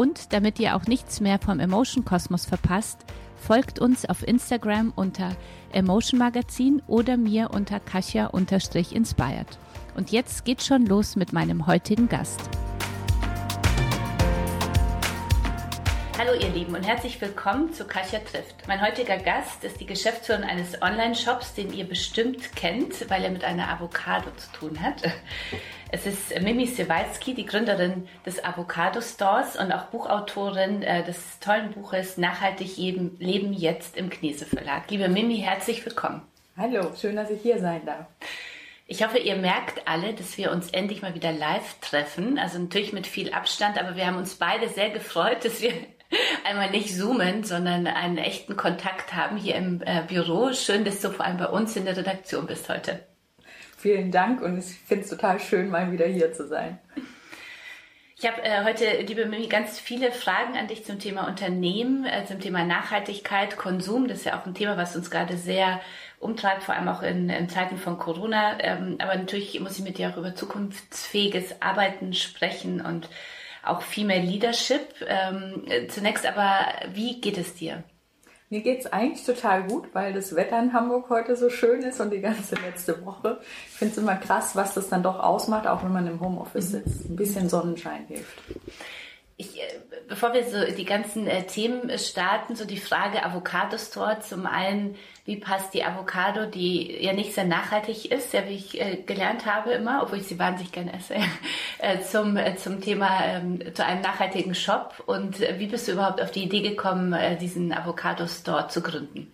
Und damit ihr auch nichts mehr vom Emotion Kosmos verpasst, folgt uns auf Instagram unter Emotion Magazin oder mir unter Kasia-inspired. Und jetzt geht's schon los mit meinem heutigen Gast. Hallo ihr Lieben und herzlich willkommen zu Kasia trifft. Mein heutiger Gast ist die Geschäftsführerin eines Online-Shops, den ihr bestimmt kennt, weil er mit einer Avocado zu tun hat. Es ist Mimi Sewalski, die Gründerin des Avocado Stores und auch Buchautorin äh, des tollen Buches Nachhaltig Leben jetzt im Knese Verlag. Liebe Mimi, herzlich willkommen. Hallo, schön, dass ich hier sein darf. Ich hoffe, ihr merkt alle, dass wir uns endlich mal wieder live treffen. Also natürlich mit viel Abstand, aber wir haben uns beide sehr gefreut, dass wir einmal nicht zoomen, sondern einen echten Kontakt haben hier im äh, Büro. Schön, dass du vor allem bei uns in der Redaktion bist heute. Vielen Dank und ich finde es total schön, mal wieder hier zu sein. Ich habe äh, heute, liebe Mimi, ganz viele Fragen an dich zum Thema Unternehmen, äh, zum Thema Nachhaltigkeit, Konsum. Das ist ja auch ein Thema, was uns gerade sehr umtreibt, vor allem auch in, in Zeiten von Corona. Ähm, aber natürlich muss ich mit dir auch über zukunftsfähiges Arbeiten sprechen und auch Female Leadership. Ähm, zunächst aber, wie geht es dir? Mir geht's eigentlich total gut, weil das Wetter in Hamburg heute so schön ist und die ganze letzte Woche. Ich finde es immer krass, was das dann doch ausmacht, auch wenn man im Homeoffice mhm. sitzt. Ein bisschen Sonnenschein hilft. Ich, äh, bevor wir so die ganzen äh, Themen starten, so die Frage Avocado Store. Zum einen, wie passt die Avocado, die ja nicht sehr nachhaltig ist, ja, wie ich äh, gelernt habe immer, obwohl ich sie wahnsinnig gerne esse, äh, zum, äh, zum Thema, ähm, zu einem nachhaltigen Shop. Und äh, wie bist du überhaupt auf die Idee gekommen, diesen Avocado Store zu gründen?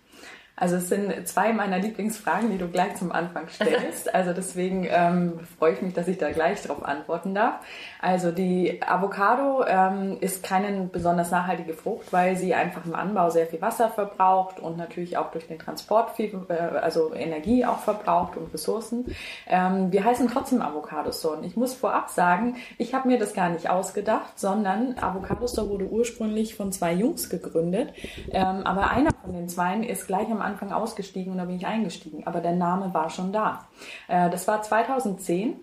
Also es sind zwei meiner Lieblingsfragen, die du gleich zum Anfang stellst. Also deswegen ähm, freue ich mich, dass ich da gleich drauf antworten darf. Also die Avocado ähm, ist keine besonders nachhaltige Frucht, weil sie einfach im Anbau sehr viel Wasser verbraucht und natürlich auch durch den Transport viel, äh, also Energie auch verbraucht und Ressourcen. Ähm, wir heißen trotzdem Avocado Store. Und ich muss vorab sagen, ich habe mir das gar nicht ausgedacht, sondern Avocado Store wurde ursprünglich von zwei Jungs gegründet. Ähm, aber einer von den zweien ist gleich am Anfang ausgestiegen und da bin ich eingestiegen. Aber der Name war schon da. Äh, das war 2010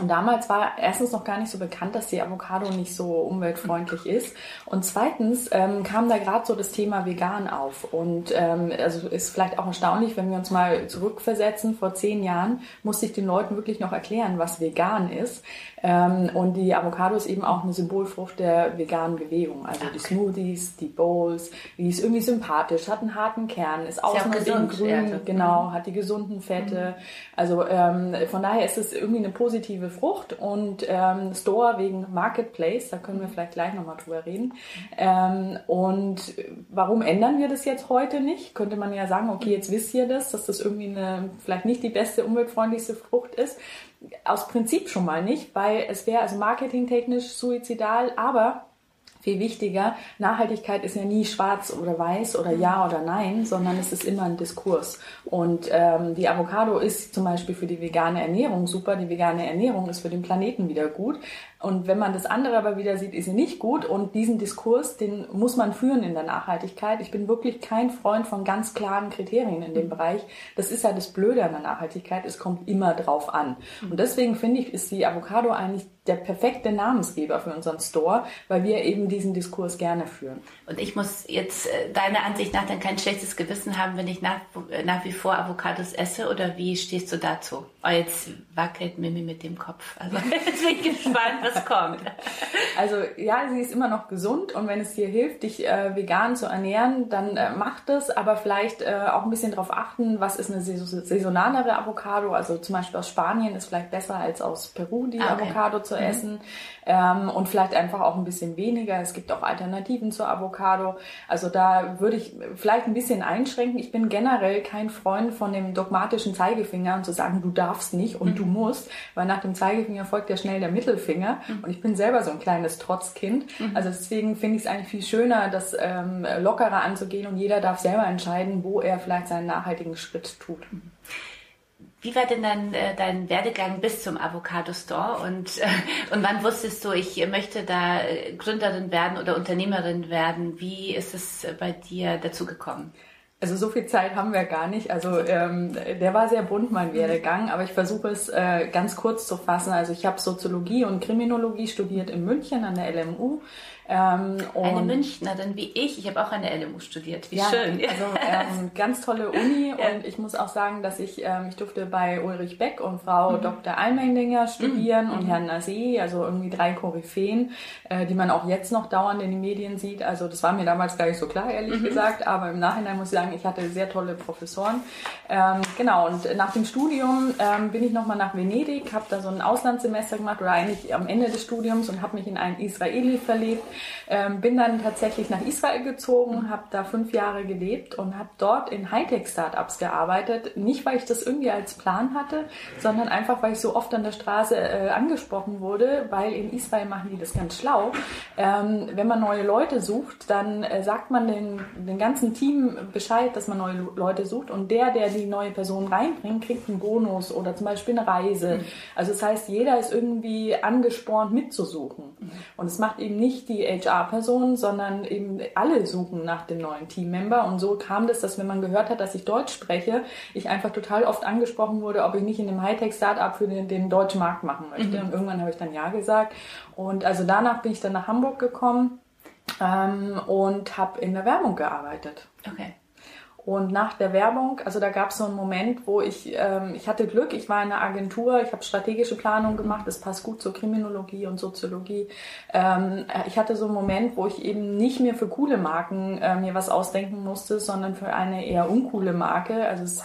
und damals war erstens noch gar nicht so bekannt, dass die Avocado nicht so umweltfreundlich ist. Und zweitens ähm, kam da gerade so das Thema vegan auf. Und ähm, also ist vielleicht auch erstaunlich, wenn wir uns mal zurückversetzen. Vor zehn Jahren musste ich den Leuten wirklich noch erklären, was vegan ist. Ähm, und die Avocado ist eben auch eine Symbolfrucht der veganen Bewegung. Also die Smoothies, die Bowls, die ist irgendwie sympathisch, hat einen harten Kern, ist außen grün, genau, mhm. hat die gesunden Fette. Mhm. Also ähm, von daher ist es irgendwie eine positive Frucht und ähm, Store wegen Marketplace, da können wir vielleicht gleich nochmal drüber reden. Ähm, und warum ändern wir das jetzt heute nicht? Könnte man ja sagen, okay, jetzt wisst ihr das, dass das irgendwie eine, vielleicht nicht die beste, umweltfreundlichste Frucht ist. Aus Prinzip schon mal nicht, weil es wäre also marketingtechnisch suizidal, aber viel wichtiger, Nachhaltigkeit ist ja nie schwarz oder weiß oder ja oder nein, sondern es ist immer ein Diskurs. Und ähm, die Avocado ist zum Beispiel für die vegane Ernährung super, die vegane Ernährung ist für den Planeten wieder gut. Und wenn man das andere aber wieder sieht, ist sie nicht gut. Und diesen Diskurs, den muss man führen in der Nachhaltigkeit. Ich bin wirklich kein Freund von ganz klaren Kriterien in dem mhm. Bereich. Das ist ja das Blöde an der Nachhaltigkeit. Es kommt immer drauf an. Und deswegen finde ich, ist die Avocado eigentlich der perfekte Namensgeber für unseren Store, weil wir eben diesen Diskurs gerne führen. Und ich muss jetzt äh, deiner Ansicht nach dann kein schlechtes Gewissen haben, wenn ich nach, nach wie vor Avocados esse oder wie stehst du dazu? Oh, jetzt wackelt Mimi mit dem Kopf. Also jetzt bin ich gespannt, was kommt. Also ja, sie ist immer noch gesund und wenn es dir hilft, dich äh, vegan zu ernähren, dann äh, macht es, aber vielleicht äh, auch ein bisschen darauf achten, was ist eine saisonalere Avocado. Also zum Beispiel aus Spanien ist vielleicht besser als aus Peru die ah, okay. Avocado zu mhm. essen ähm, und vielleicht einfach auch ein bisschen weniger. Es gibt auch Alternativen zur Avocado. Also da würde ich vielleicht ein bisschen einschränken. Ich bin generell kein Freund von dem dogmatischen Zeigefinger und zu sagen, du darfst nicht und mhm. du musst, weil nach dem Zeigefinger folgt ja schnell der Mittelfinger. Mhm. Und ich bin selber so ein kleines Trotzkind. Mhm. Also deswegen finde ich es eigentlich viel schöner, das ähm, lockerer anzugehen und jeder darf selber entscheiden, wo er vielleicht seinen nachhaltigen Schritt tut. Mhm. Wie war denn dann äh, dein Werdegang bis zum Avocado Store und, äh, und wann wusstest du, ich möchte da äh, Gründerin werden oder Unternehmerin werden? Wie ist es bei dir dazu gekommen? Also so viel Zeit haben wir gar nicht. Also ähm, der war sehr bunt, mein Werdegang, aber ich versuche es äh, ganz kurz zu fassen. Also ich habe Soziologie und Kriminologie studiert in München an der LMU. Ähm, eine Münchnerin wie ich. Ich habe auch an der LMU studiert. Wie ja, schön. Also ähm, ganz tolle Uni ja. und ich muss auch sagen, dass ich, ähm, ich durfte bei Ulrich Beck und Frau mhm. Dr. Almendinger studieren mhm. und Herrn Nasee, also irgendwie drei Koryphäen, äh, die man auch jetzt noch dauernd in den Medien sieht. Also das war mir damals gar nicht so klar, ehrlich mhm. gesagt, aber im Nachhinein muss ich sagen, ich hatte sehr tolle Professoren. Ähm, genau, und nach dem Studium ähm, bin ich nochmal nach Venedig, habe da so ein Auslandssemester gemacht oder eigentlich am Ende des Studiums und habe mich in einen Israeli verliebt ähm, bin dann tatsächlich nach Israel gezogen, habe da fünf Jahre gelebt und habe dort in Hightech-Startups gearbeitet. Nicht, weil ich das irgendwie als Plan hatte, sondern einfach, weil ich so oft an der Straße äh, angesprochen wurde, weil in Israel machen die das ganz schlau. Ähm, wenn man neue Leute sucht, dann äh, sagt man den, den ganzen Team Bescheid, dass man neue Leute sucht und der, der die neue Person reinbringt, kriegt einen Bonus oder zum Beispiel eine Reise. Mhm. Also das heißt, jeder ist irgendwie angespornt mitzusuchen. Mhm. Und es macht eben nicht die HR-Person, sondern eben alle suchen nach dem neuen Teammember. Und so kam das, dass wenn man gehört hat, dass ich Deutsch spreche, ich einfach total oft angesprochen wurde, ob ich nicht in einem Hightech-Startup für den, den deutschen Markt machen möchte. Mhm. Und irgendwann habe ich dann Ja gesagt. Und also danach bin ich dann nach Hamburg gekommen ähm, und habe in der Werbung gearbeitet. Okay. Und nach der Werbung, also da gab es so einen Moment, wo ich, ähm, ich hatte Glück, ich war in einer Agentur, ich habe strategische Planung gemacht, das passt gut zur Kriminologie und Soziologie. Ähm, ich hatte so einen Moment, wo ich eben nicht mehr für coole Marken äh, mir was ausdenken musste, sondern für eine eher uncoole Marke. Also es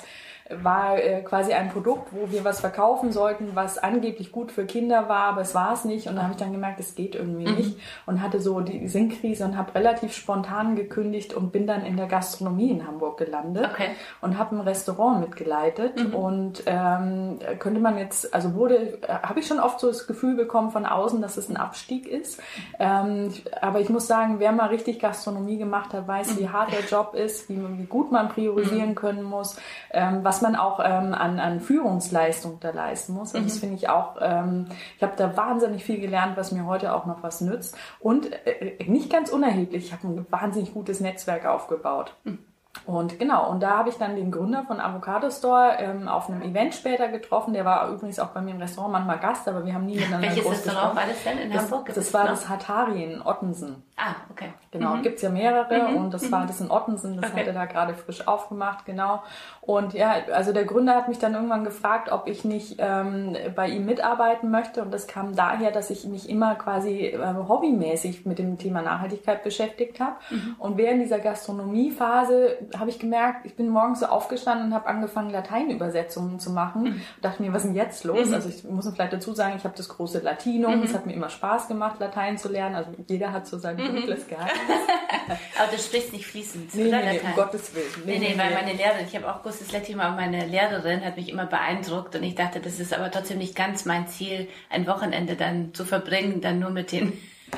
war äh, quasi ein Produkt, wo wir was verkaufen sollten, was angeblich gut für Kinder war, aber es war es nicht. Und da habe ich dann gemerkt, es geht irgendwie mhm. nicht und hatte so die Sinnkrise und habe relativ spontan gekündigt und bin dann in der Gastronomie in Hamburg gelandet okay. und habe ein Restaurant mitgeleitet. Mhm. Und ähm, könnte man jetzt, also wurde, äh, habe ich schon oft so das Gefühl bekommen von außen, dass es ein Abstieg ist. Ähm, aber ich muss sagen, wer mal richtig Gastronomie gemacht hat, weiß, wie hart der Job ist, wie, wie gut man priorisieren mhm. können muss, ähm, was man auch ähm, an, an Führungsleistung da leisten muss. Und mhm. das finde ich auch, ähm, ich habe da wahnsinnig viel gelernt, was mir heute auch noch was nützt. Und äh, nicht ganz unerheblich, ich habe ein wahnsinnig gutes Netzwerk aufgebaut. Mhm. Und genau, und da habe ich dann den Gründer von Avocado Store ähm, auf einem Event später getroffen. Der war übrigens auch bei mir im Restaurant manchmal Gast, aber wir haben nie miteinander Welches groß Restaurant war das denn in das, Hamburg? Das, war das Hatari in Ottensen. Ah, okay. Genau, mhm. gibt's ja mehrere mhm. und das mhm. war das in Ottensen, das okay. hat er da gerade frisch aufgemacht, genau. Und ja, also der Gründer hat mich dann irgendwann gefragt, ob ich nicht ähm, bei ihm mitarbeiten möchte und das kam daher, dass ich mich immer quasi äh, hobbymäßig mit dem Thema Nachhaltigkeit beschäftigt habe. Mhm. Und während dieser Gastronomiephase habe ich gemerkt, ich bin morgens so aufgestanden und habe angefangen, Lateinübersetzungen zu machen. Mhm. dachte mir, was ist denn jetzt los? Mhm. Also ich muss vielleicht dazu sagen, ich habe das große Latinum. Mhm. Es hat mir immer Spaß gemacht, Latein zu lernen. Also jeder hat so sein mhm. Dunkles Geheimnis. Aber du sprichst nicht fließend, nee, oder? Nee, Latein? um Gottes Willen. Nee, nee, nee weil meine Lehrerin, ich habe auch großes Latin, aber meine Lehrerin hat mich immer beeindruckt und ich dachte, das ist aber trotzdem nicht ganz mein Ziel, ein Wochenende dann zu verbringen, dann nur mit den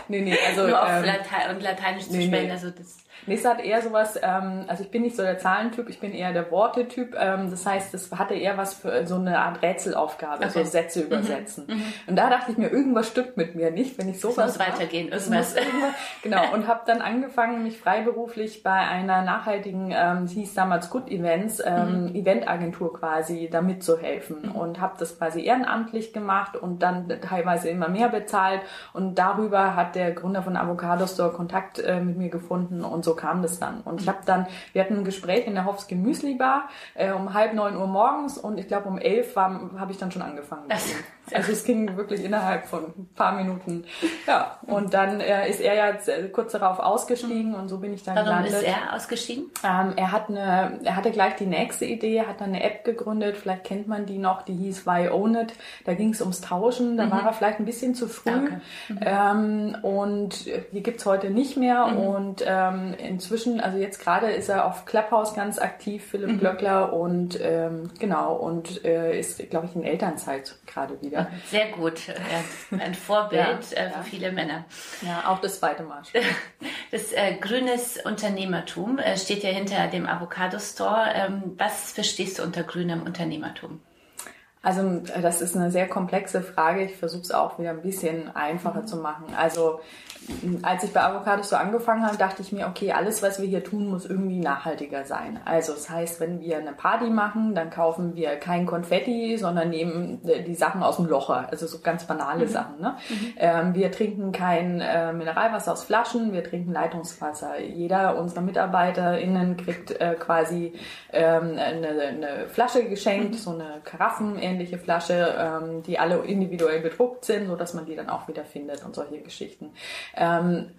Nee, nee, also. Nur auf ähm, Latein und Lateinisch nee, zu sprechen. Nee. Also das Nee, es hat eher sowas, ähm, also ich bin nicht so der Zahlentyp, ich bin eher der Wortetyp. Ähm, das heißt, es hatte eher was für so eine Art Rätselaufgabe, okay. so Sätze mhm. übersetzen. Mhm. Und da dachte ich mir, irgendwas stimmt mit mir nicht, wenn ich sowas. Es muss weitergehen, irgendwas. genau, und habe dann angefangen, mich freiberuflich bei einer nachhaltigen, ähm, hieß damals Good Events, ähm, mhm. Eventagentur quasi, da mitzuhelfen. Mhm. Und habe das quasi ehrenamtlich gemacht und dann teilweise immer mehr bezahlt. Und darüber hat der Gründer von Avocado Store Kontakt äh, mit mir gefunden und so kam das dann. Und ich habe dann, wir hatten ein Gespräch in der Hofske Müsli Bar äh, um halb neun Uhr morgens und ich glaube um elf habe ich dann schon angefangen. Also es ging wirklich innerhalb von ein paar Minuten. Ja, und dann äh, ist er ja kurz darauf ausgestiegen und so bin ich dann Warum gelandet. ist er ausgestiegen? Ähm, er hat eine, er hatte gleich die nächste Idee, hat dann eine App gegründet, vielleicht kennt man die noch, die hieß Why Own It. Da ging es ums Tauschen, da mhm. war er vielleicht ein bisschen zu früh. Okay. Mhm. Ähm, und die gibt's heute nicht mehr. Mhm. Und ähm, inzwischen, also jetzt gerade ist er auf Clubhouse ganz aktiv, Philipp mhm. Glöckler, und ähm, genau, und äh, ist, glaube ich, in Elternzeit gerade wieder Ja. Sehr gut. Ein Vorbild ja, äh, für viele Männer. Ja, auch das zweite Mal. Das äh, grünes Unternehmertum äh, steht ja hinter dem Avocado Store. Ähm, was verstehst du unter grünem Unternehmertum? Also das ist eine sehr komplexe Frage. Ich versuche es auch wieder ein bisschen einfacher mhm. zu machen. Also als ich bei Avocados so angefangen habe, dachte ich mir, okay, alles, was wir hier tun, muss irgendwie nachhaltiger sein. Also das heißt, wenn wir eine Party machen, dann kaufen wir kein Konfetti, sondern nehmen äh, die Sachen aus dem Locher. Also so ganz banale mhm. Sachen. Ne? Mhm. Ähm, wir trinken kein äh, Mineralwasser aus Flaschen, wir trinken Leitungswasser. Jeder unserer MitarbeiterInnen kriegt äh, quasi ähm, eine, eine, Flasche geschenkt, mhm. so eine Karaffenähnliche Flasche, ähm, die alle individuell bedruckt sind, so dass man die dann auch wieder findet und solche Geschichten. Ähm,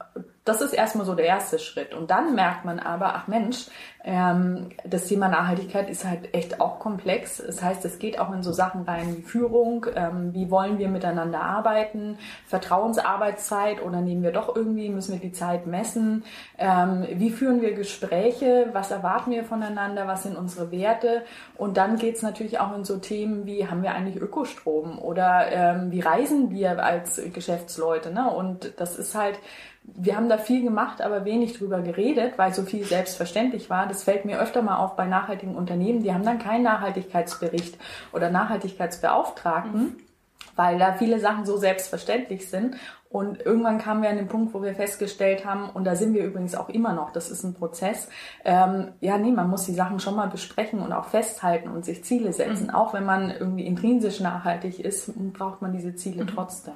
das ist erstmal so der erste Schritt. Und dann merkt man aber, ach Mensch, ähm, das Thema Nachhaltigkeit ist halt echt auch komplex. Das heißt, es geht auch in so Sachen rein wie Führung, ähm, wie wollen wir miteinander arbeiten, Vertrauensarbeitszeit oder nehmen wir doch irgendwie, müssen wir die Zeit messen, ähm, wie führen wir Gespräche, was erwarten wir voneinander, was sind unsere Werte. Und dann geht's natürlich auch in so Themen wie, haben wir eigentlich Ökostrom oder ähm, wie reisen wir als Geschäftsleute. Ne? Und das ist halt wir haben da viel gemacht, aber wenig drüber geredet, weil so viel selbstverständlich war. Das fällt mir öfter mal auf bei nachhaltigen Unternehmen. Die haben dann keinen Nachhaltigkeitsbericht oder Nachhaltigkeitsbeauftragten, mhm. weil da viele Sachen so selbstverständlich sind. Und irgendwann kamen wir an den Punkt, wo wir festgestellt haben, und da sind wir übrigens auch immer noch, das ist ein Prozess, ähm, ja, nee, man muss die Sachen schon mal besprechen und auch festhalten und sich Ziele setzen. Mhm. Auch wenn man irgendwie intrinsisch nachhaltig ist, braucht man diese Ziele mhm. trotzdem.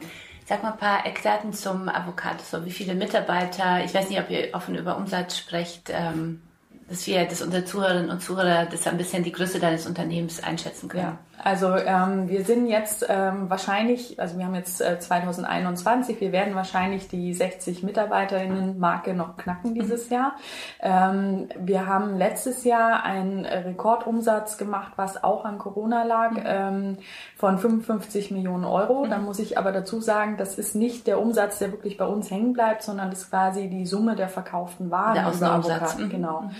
Sag mal ein paar Eckdaten zum Avocado. So, wie viele Mitarbeiter? Ich weiß nicht, ob ihr offen über Umsatz sprecht, ähm, dass wir, dass unsere Zuhörerinnen und Zuhörer das ein bisschen die Größe deines Unternehmens einschätzen können. Ja. Also ähm, wir sind jetzt ähm, wahrscheinlich, also wir haben jetzt äh, 2021, wir werden wahrscheinlich die 60 Mitarbeiterinnen-Marke noch knacken dieses. Jahr. Ähm, wir haben letztes Jahr einen Rekordumsatz gemacht, was auch an Corona lag, mhm. ähm, von 55 Millionen Euro. Mhm. Da muss ich aber dazu sagen, das ist nicht der Umsatz, der wirklich bei uns hängen bleibt, sondern das ist quasi die Summe der verkauften Waren. Der Außenumsatz. Mhm. Genau.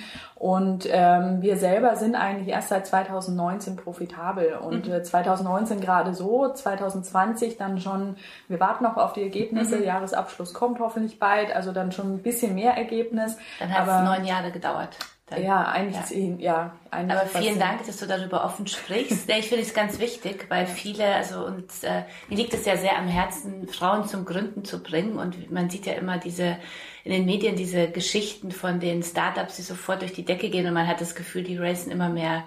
Und ähm, wir selber sind eigentlich erst seit 2019 profitabel. Und mhm. 2019 äh, gerade so, 2020 dann schon, wir warten noch auf die Ergebnisse, mhm. Jahresabschluss kommt hoffentlich bald, also dann schon ein bisschen mehr Ergebnis. Dann hat es neun Jahre gedauert. Dann, ja, eigentlich, ja. ja eigentlich Aber vielen Dank, dass du darüber offen sprichst. ja, ich finde es ganz wichtig, weil viele, also und äh, mir liegt es ja sehr am Herzen, Frauen zum Gründen zu bringen. Und man sieht ja immer diese in den Medien diese Geschichten von den Startups, die sofort durch die Decke gehen und man hat das Gefühl, die racen immer mehr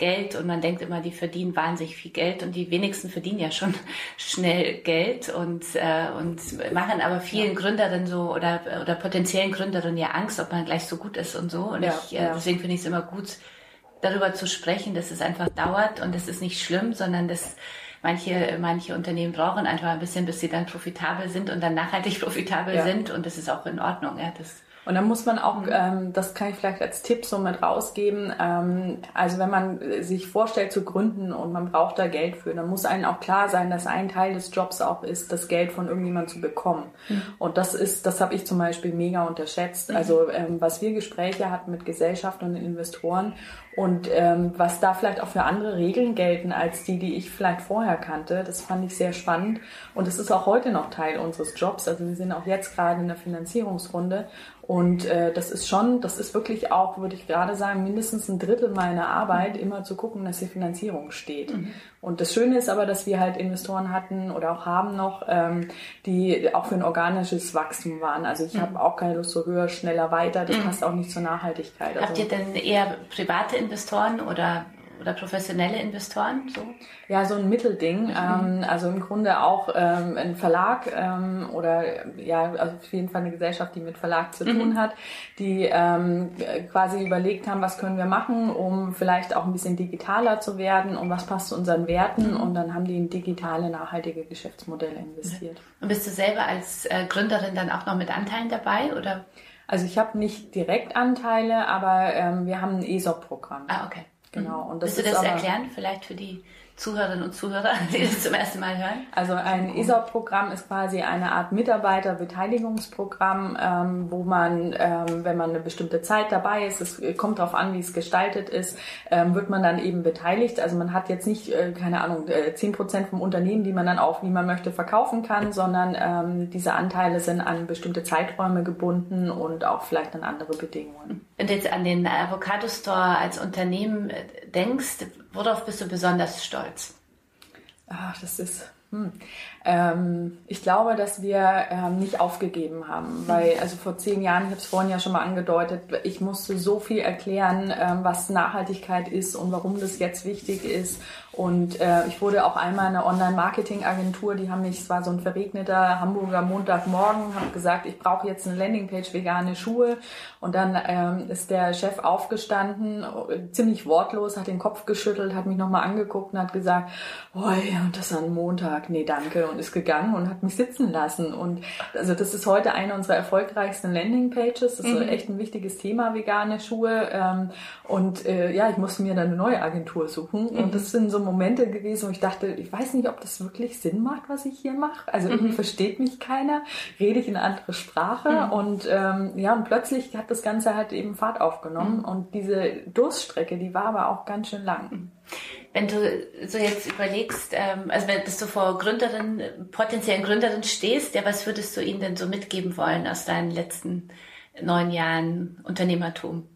Geld und man denkt immer, die verdienen wahnsinnig viel Geld und die wenigsten verdienen ja schon schnell Geld und, äh, und machen aber vielen ja. Gründerinnen so oder, oder potenziellen Gründerinnen ja Angst, ob man gleich so gut ist und so. Und ja, ich, äh, ja. deswegen finde ich es immer gut, darüber zu sprechen, dass es einfach dauert und das ist nicht schlimm, sondern dass manche, manche Unternehmen brauchen einfach ein bisschen, bis sie dann profitabel sind und dann nachhaltig profitabel sind und das ist auch in Ordnung. Ja, das und dann muss man auch, mhm. ähm, das kann ich vielleicht als Tipp so mit rausgeben, ähm, also wenn man sich vorstellt zu gründen und man braucht da Geld für, dann muss einem auch klar sein, dass ein Teil des Jobs auch ist, das Geld von irgendjemandem zu bekommen. Mhm. Und das ist, das habe ich zum Beispiel mega unterschätzt. Mhm. Also ähm, was wir Gespräche hatten mit Gesellschaften und Investoren und ähm, was da vielleicht auch für andere Regeln gelten als die, die ich vielleicht vorher kannte, das fand ich sehr spannend. Und es ist auch heute noch Teil unseres Jobs. Also wir sind auch jetzt gerade in der Finanzierungsrunde und äh, das ist schon, das ist wirklich auch, würde ich gerade sagen, mindestens ein Drittel meiner Arbeit, mhm. immer zu gucken, dass die Finanzierung steht. Mhm. Und das Schöne ist aber, dass wir halt Investoren hatten oder auch haben noch, ähm, die auch für ein organisches Wachstum waren. Also ich mhm. habe auch keine Lust so höher, schneller, weiter. Das mhm. passt auch nicht zur Nachhaltigkeit. Habt also, ihr denn eher private Investoren oder oder professionelle Investoren? So? Ja, so ein Mittelding. Mhm. Ähm, also im Grunde auch ähm, ein Verlag ähm, oder ja, also auf jeden Fall eine Gesellschaft, die mit Verlag zu mhm. tun hat, die ähm, quasi überlegt haben, was können wir machen, um vielleicht auch ein bisschen digitaler zu werden und was passt zu unseren Werten mhm. und dann haben die in digitale, nachhaltige Geschäftsmodelle investiert. Und bist du selber als äh, Gründerin dann auch noch mit Anteilen dabei oder? Also ich habe nicht direkt Anteile, aber ähm, wir haben ein ESOP-Programm. Ah, okay. Genau. Und das Willst du das aber, erklären, vielleicht für die Zuhörerinnen und Zuhörer, die das zum ersten Mal hören? Also ein ESOP-Programm ist quasi eine Art Mitarbeiterbeteiligungsprogramm, ähm, wo man, ähm, wenn man eine bestimmte Zeit dabei ist, es kommt darauf an, wie es gestaltet ist, ähm, wird man dann eben beteiligt. Also man hat jetzt nicht, äh, keine Ahnung, äh, zehn Prozent vom Unternehmen, die man dann auch, wie man möchte, verkaufen kann, sondern ähm, diese Anteile sind an bestimmte Zeiträume gebunden und auch vielleicht an andere Bedingungen. Wenn du jetzt an den Avocado Store als Unternehmen äh, denkst, worauf bist du besonders stolz? Ach, das ist. Hm. Ähm, ich glaube, dass wir ähm, nicht aufgegeben haben, weil also vor zehn Jahren, ich habe es vorhin ja schon mal angedeutet, ich musste so viel erklären, ähm, was Nachhaltigkeit ist und warum das jetzt wichtig ist. Und äh, ich wurde auch einmal in einer Online-Marketing-Agentur, die haben mich, es war so ein verregneter Hamburger Montagmorgen, habe gesagt, ich brauche jetzt eine Landingpage vegane Schuhe. Und dann ähm, ist der Chef aufgestanden, ziemlich wortlos, hat den Kopf geschüttelt, hat mich nochmal angeguckt und hat gesagt, oh ja, das ist ein Montag, nee, danke und ist gegangen und hat mich sitzen lassen. Und also das ist heute eine unserer erfolgreichsten Landingpages. Das ist mhm. echt ein wichtiges Thema, vegane Schuhe. Ähm, und äh, ja, ich musste mir dann eine neue Agentur suchen. Mhm. Und das sind so Momente gewesen, wo ich dachte, ich weiß nicht, ob das wirklich Sinn macht, was ich hier mache. Also irgendwie mhm. versteht mich keiner, rede ich in eine andere Sprache. Mhm. Und ähm, ja, und plötzlich hat das Ganze halt eben Fahrt aufgenommen. Mhm. Und diese Durststrecke, die war aber auch ganz schön lang. Wenn du so jetzt überlegst, ähm, also wenn du vor Gründerin, potenziellen Gründerin stehst, ja, was würdest du ihnen denn so mitgeben wollen aus deinen letzten neun Jahren Unternehmertum?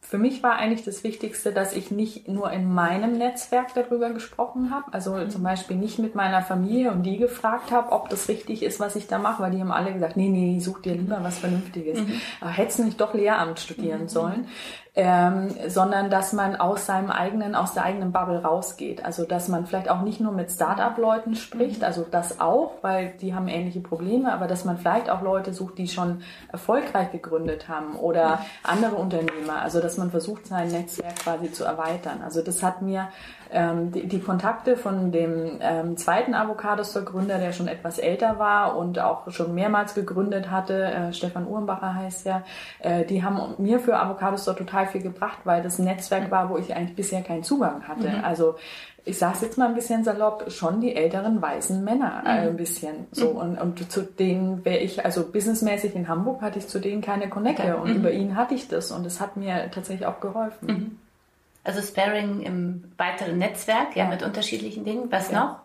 Für mich war eigentlich das Wichtigste, dass ich nicht nur in meinem Netzwerk darüber gesprochen habe, also mhm. zum Beispiel nicht mit meiner Familie und die gefragt habe, ob das richtig ist, was ich da mache, weil die haben alle gesagt, nee, nee, such dir lieber was Vernünftiges. Mhm. Hättest du nicht doch Lehramt studieren mhm. sollen ähm, sondern dass man aus seinem eigenen, aus der eigenen Bubble rausgeht. Also dass man vielleicht auch nicht nur mit Start-up-Leuten spricht, mhm. also das auch, weil die haben ähnliche Probleme, aber dass man vielleicht auch Leute sucht, die schon erfolgreich gegründet haben oder andere Unternehmer. Also dass man versucht, sein Netzwerk quasi zu erweitern. Also das hat mir ähm, die, die, Kontakte von dem ähm, zweiten Avocado-Store-Gründer, der schon etwas älter war und auch schon mehrmals gegründet hatte, äh, Stefan Uhrenbacher heißt er, äh, die haben mir für Avocado-Store total viel gebracht, weil das ein Netzwerk war, wo ich eigentlich bisher keinen Zugang hatte. Mhm. Also ich sage jetzt mal ein bisschen salopp, schon die älteren weißen Männer äh, mhm. ein bisschen so mhm. und, und zu denen wäre ich, also businessmäßig in Hamburg hatte ich zu denen keine Connecte okay. und mhm. über ihn hatte ich das und es hat mir tatsächlich auch geholfen. Also Sparing im weiteren Netzwerk, ja, mit unterschiedlichen Dingen. Was ja.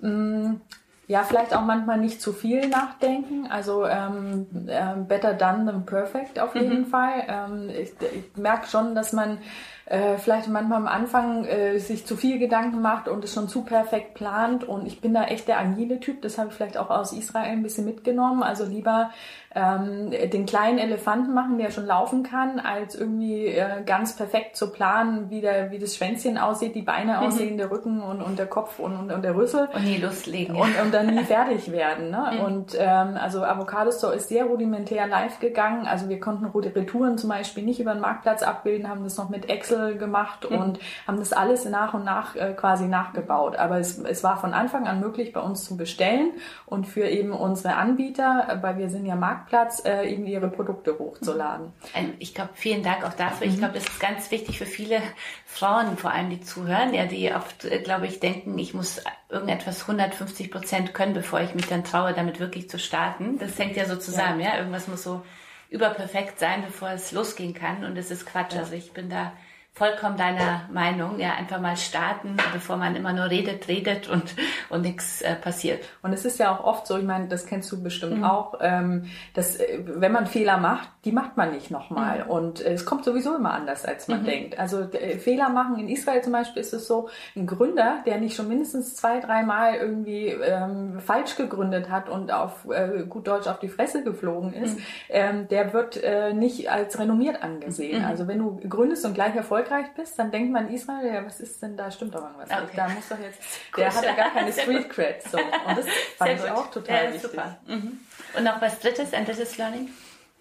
noch? Mm, ja, vielleicht auch manchmal nicht zu viel nachdenken. Also ähm, äh, better done than perfect auf jeden mhm. Fall. Ähm, ich, ich merke schon, dass man äh, vielleicht manchmal am Anfang äh, sich zu viel Gedanken macht und es schon zu perfekt plant. Und ich bin da echt der agile Typ. Das habe ich vielleicht auch aus Israel ein bisschen mitgenommen. Also lieber ähm, den kleinen Elefanten machen, der schon laufen kann, als irgendwie äh, ganz perfekt zu planen, wie, der, wie das Schwänzchen aussieht, die Beine mhm. aussehen, der Rücken und, und der Kopf und, und, und der Rüssel. Und nie loslegen. Und, und dann nie fertig werden. Ne? Mhm. Und ähm, also Avocado Store ist sehr rudimentär live gegangen. Also wir konnten Retouren zum Beispiel nicht über den Marktplatz abbilden, haben das noch mit Excel gemacht mhm. und haben das alles nach und nach äh, quasi nachgebaut. Aber es, es war von Anfang an möglich, bei uns zu bestellen und für eben unsere Anbieter, weil wir sind ja Marktplatz, äh, eben ihre Produkte hochzuladen. Ich glaube, vielen Dank auch dafür. Ich mhm. glaube, das ist ganz wichtig für viele Frauen, vor allem die zuhören, ja, die oft, äh, glaube ich, denken, ich muss irgendetwas 150 Prozent können, bevor ich mich dann traue, damit wirklich zu starten. Das hängt ja so zusammen, ja. ja? Irgendwas muss so überperfekt sein, bevor es losgehen kann. Und es ist Quatsch. Ja. Also ich bin da vollkommen deiner Meinung. Ja, einfach mal starten, bevor man immer nur redet, redet und, und nichts äh, passiert. Und es ist ja auch oft so, ich meine, das kennst du bestimmt mhm. auch, ähm, dass äh, wenn man Fehler macht, die macht man nicht nochmal. Mhm. Und äh, es kommt sowieso immer anders, als man mhm. denkt. Also äh, Fehler machen, in Israel zum Beispiel ist es so, ein Gründer, der nicht schon mindestens zwei, dreimal irgendwie ähm, falsch gegründet hat und auf äh, gut Deutsch auf die Fresse geflogen ist, mhm. ähm, der wird äh, nicht als renommiert angesehen. Mhm. Also wenn du gründest und gleich Erfolg erfolgreich bist, dann denkt man Israel, ja, was ist denn da, stimmt doch irgendwas. Okay. Da muss doch jetzt, der hat ja gar keine Street Cred. So. Und das fand ich auch total ja, wichtig. Mhm. Und noch was drittes, ein drittes Learning?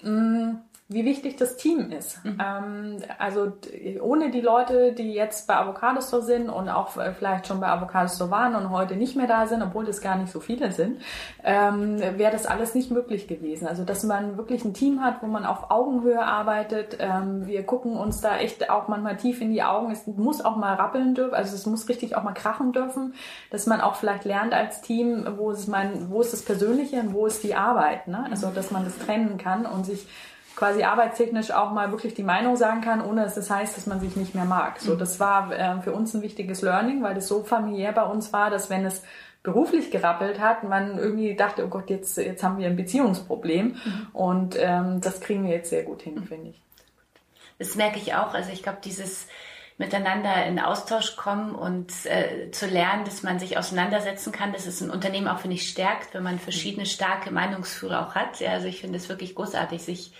Mm, wie wichtig das Team ist. Mhm. Ähm, also ohne die Leute, die jetzt bei Avocado Store sind und auch vielleicht schon bei Avocado Store waren und heute nicht mehr da sind, obwohl das gar nicht so viele sind, ähm, wäre das alles nicht möglich gewesen. Also dass man wirklich ein Team hat, wo man auf Augenhöhe arbeitet. Ähm, wir gucken uns da echt auch manchmal tief in die Augen. Es muss auch mal rappeln dürfen, also es muss richtig auch mal krachen dürfen, dass man auch vielleicht lernt als Team, wo ist mein, wo ist das Persönliche und wo ist die Arbeit. Ne? Also dass man das trennen kann und sich quasi arbeitstechnisch auch mal wirklich die Meinung sagen kann, ohne dass das heißt, dass man sich nicht mehr mag. So, mhm. das war äh, für uns ein wichtiges Learning, weil das so familiär bei uns war, dass wenn es beruflich gerappelt hat, man irgendwie dachte, oh Gott, jetzt, jetzt haben wir ein Beziehungsproblem. Mhm. Und ähm, das kriegen wir jetzt sehr gut hin, mhm. finde ich. Das merke ich auch. Also ich glaube, dieses miteinander in Austausch kommen und äh, zu lernen, dass man sich auseinandersetzen kann, dass es ein Unternehmen auch, finde ich, stärkt, wenn man verschiedene starke Meinungsführer auch hat. Ja, also ich finde es wirklich großartig, sich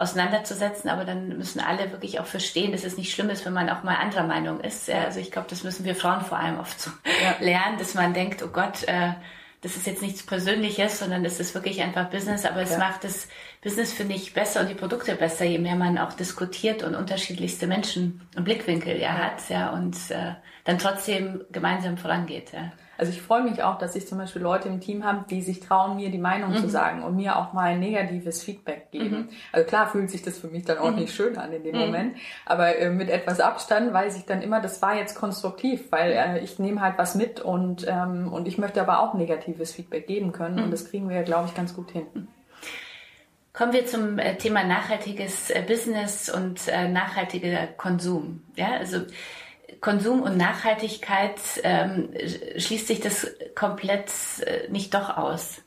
auseinanderzusetzen, aber dann müssen alle wirklich auch verstehen, dass es nicht schlimm ist, wenn man auch mal anderer Meinung ist. Ja, also ich glaube, das müssen wir Frauen vor allem oft so ja. lernen, dass man denkt, oh Gott, äh, das ist jetzt nichts Persönliches, sondern das ist wirklich einfach Business, aber es ja. macht das Business, finde ich, besser und die Produkte besser, je mehr man auch diskutiert und unterschiedlichste Menschen und Blickwinkel ja, hat, ja, und äh, dann trotzdem gemeinsam vorangeht. Ja. Also ich freue mich auch, dass ich zum Beispiel Leute im Team habe, die sich trauen, mir die Meinung mhm. zu sagen und mir auch mal ein negatives Feedback geben. Mhm. Also klar fühlt sich das für mich dann auch mhm. nicht schön an in dem mhm. Moment, aber äh, mit etwas Abstand weiß ich dann immer, das war jetzt konstruktiv, weil äh, ich nehme halt was mit und, ähm, und ich möchte aber auch negatives Feedback geben können und mhm. das kriegen wir ja, glaube ich, ganz gut hin. Mhm. Kommen wir zum äh, Thema nachhaltiges äh, Business und äh, nachhaltiger Konsum. Ja, also Konsum und Nachhaltigkeit ähm, schließt sich das komplett äh, nicht doch aus.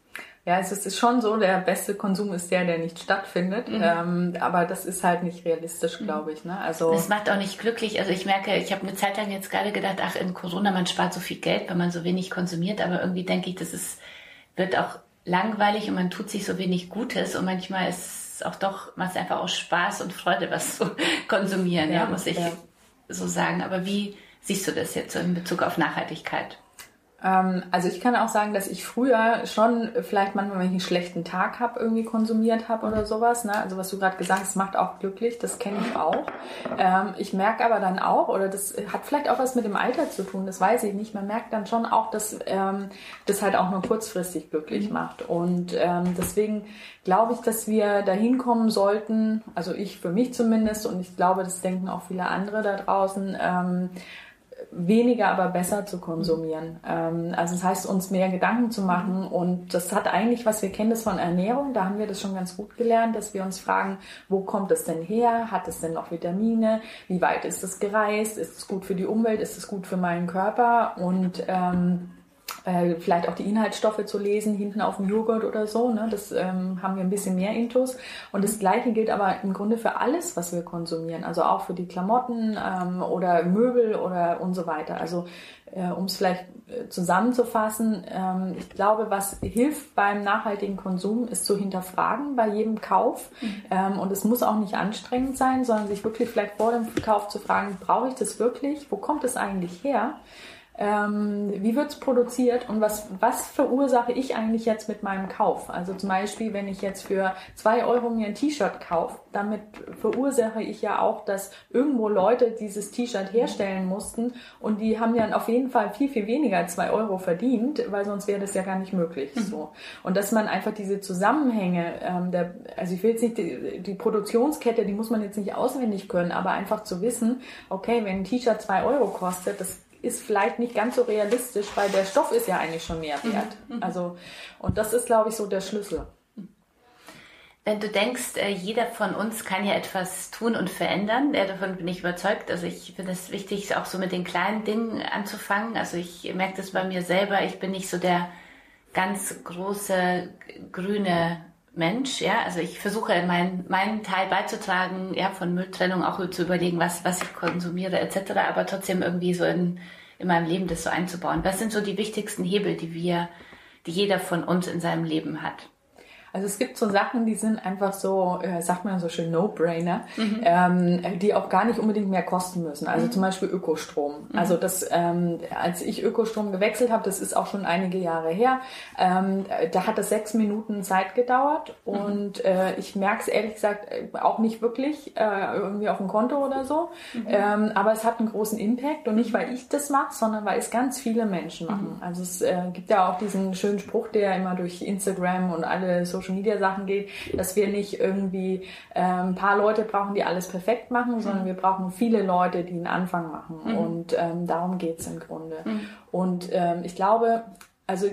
Ja, es ist schon so, der beste Konsum ist der, der nicht stattfindet. Mhm. Ähm, aber das ist halt nicht realistisch, mhm. glaube ich. Ne? Also das macht auch nicht glücklich. Also ich merke, ich habe eine Zeit lang jetzt gerade gedacht, ach, in Corona, man spart so viel Geld, wenn man so wenig konsumiert. Aber irgendwie denke ich, das ist, wird auch langweilig und man tut sich so wenig Gutes. Und manchmal ist es auch doch, macht es einfach aus Spaß und Freude, was zu konsumieren, ja, ja muss ich ja so sagen. Aber wie siehst du das jetzt in Bezug auf Nachhaltigkeit? Ähm, also ich kann auch sagen, dass ich früher schon vielleicht manchmal, wenn ich einen schlechten Tag habe, irgendwie konsumiert habe oder sowas. Ne? Also was du gerade gesagt hast, macht auch glücklich, das kenne ich auch. Ähm, ich merke aber dann auch, oder das hat vielleicht auch was mit dem Alter zu tun, das weiß ich nicht. Man merkt dann schon auch, dass ähm, das halt auch nur kurzfristig glücklich mhm. macht. Und ähm, deswegen glaube ich, dass wir dahin kommen sollten, also ich für mich zumindest, und ich glaube, das denken auch viele andere da draußen, ähm, weniger, aber besser zu konsumieren. Ähm, also das heißt, uns mehr Gedanken zu machen und das hat eigentlich, was wir kennen das von Ernährung, da haben wir das schon ganz gut gelernt, dass wir uns fragen, wo kommt es denn her? Hat es denn noch Vitamine? Wie weit ist es gereist? Ist es gut für die Umwelt? Ist es gut für meinen Körper? Und ähm, äh, vielleicht auch die Inhaltsstoffe zu lesen, hinten auf dem Joghurt oder so. Ne? Das ähm, haben wir ein bisschen mehr Intus. Und das Gleiche gilt aber im Grunde für alles, was wir konsumieren. Also auch für die Klamotten ähm, oder Möbel oder und so weiter. Also äh, um es vielleicht äh, zusammenzufassen, ähm, ich glaube, was hilft beim nachhaltigen Konsum, ist zu hinterfragen bei jedem Kauf. Mhm. Ähm, und es muss auch nicht anstrengend sein, sondern sich wirklich vielleicht vor dem Kauf zu fragen, brauche ich das wirklich? Wo kommt es eigentlich her? Ähm, wie wird's produziert und was, was verursache ich eigentlich jetzt mit meinem Kauf? Also zum Beispiel, wenn ich jetzt für zwei Euro mir ein T-Shirt kaufe, damit verursache ich ja auch, dass irgendwo Leute dieses T-Shirt herstellen mussten und die haben ja auf jeden Fall viel, viel weniger als zwei Euro verdient, weil sonst wäre das ja gar nicht möglich. Mhm. So. Und dass man einfach diese Zusammenhänge, ähm, der, also ich will jetzt nicht, die, die Produktionskette, die muss man jetzt nicht auswendig können, aber einfach zu wissen, okay, wenn ein T-Shirt zwei Euro kostet, das ist vielleicht nicht ganz so realistisch, weil der Stoff ist ja eigentlich schon mehr wert. Mhm. mhm. Also, und das ist, glaube ich, so der Schlüssel. Wenn du denkst, äh, jeder von uns kann ja etwas tun und verändern, davon bin ich überzeugt. Also ich finde es wichtig, auch so mit den kleinen Dingen anzufangen. Also ich merke das bei mir selber. Ich bin nicht so der ganz große grüne Mensch, ja. Also ich versuche meinen meinen Teil beizutragen, ja, von Mülltrennung auch zu überlegen, was was ich konsumiere etc. Aber trotzdem irgendwie so in in meinem Leben das so einzubauen. Was sind so die wichtigsten Hebel, die wir, die jeder von uns in seinem Leben hat? Also es gibt so Sachen, die sind einfach so, äh, sagt man so schön, No-Brainer, mhm. ähm, die auch gar nicht unbedingt mehr kosten müssen. Also mhm. zum Beispiel Ökostrom. Mhm. Also das, ähm, als ich Ökostrom gewechselt habe, das ist auch schon einige Jahre her, ähm, da hat es sechs Minuten Zeit gedauert mhm. und äh, ich merke es ehrlich gesagt äh, auch nicht wirklich äh, irgendwie auf dem Konto oder so. Mhm. Ähm, aber es hat einen großen Impact und nicht, weil ich das mache, sondern weil es ganz viele Menschen machen. Mhm. Also es äh, gibt ja auch diesen schönen Spruch, der immer durch Instagram und alle Social Media Sachen geht, dass wir nicht irgendwie äh, ein paar Leute brauchen, die alles perfekt machen, sondern mhm. wir brauchen viele Leute, die einen Anfang machen. Mhm. Und ähm, darum geht's im Grunde. Mhm. Und ähm, ich glaube, also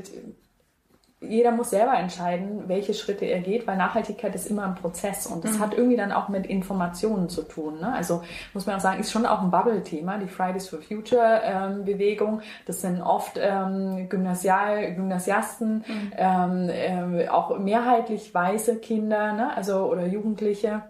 jeder muss selber entscheiden, welche Schritte er geht, weil Nachhaltigkeit ist immer ein Prozess und das mhm. hat irgendwie dann auch mit Informationen zu tun. Ne? Also muss man auch sagen, ist schon auch ein Bubble-Thema, die Fridays for Future ähm, Bewegung. Das sind oft ähm, Gymnasial, Gymnasiasten, mhm. ähm, äh, auch mehrheitlich weiße Kinder, ne? also oder Jugendliche.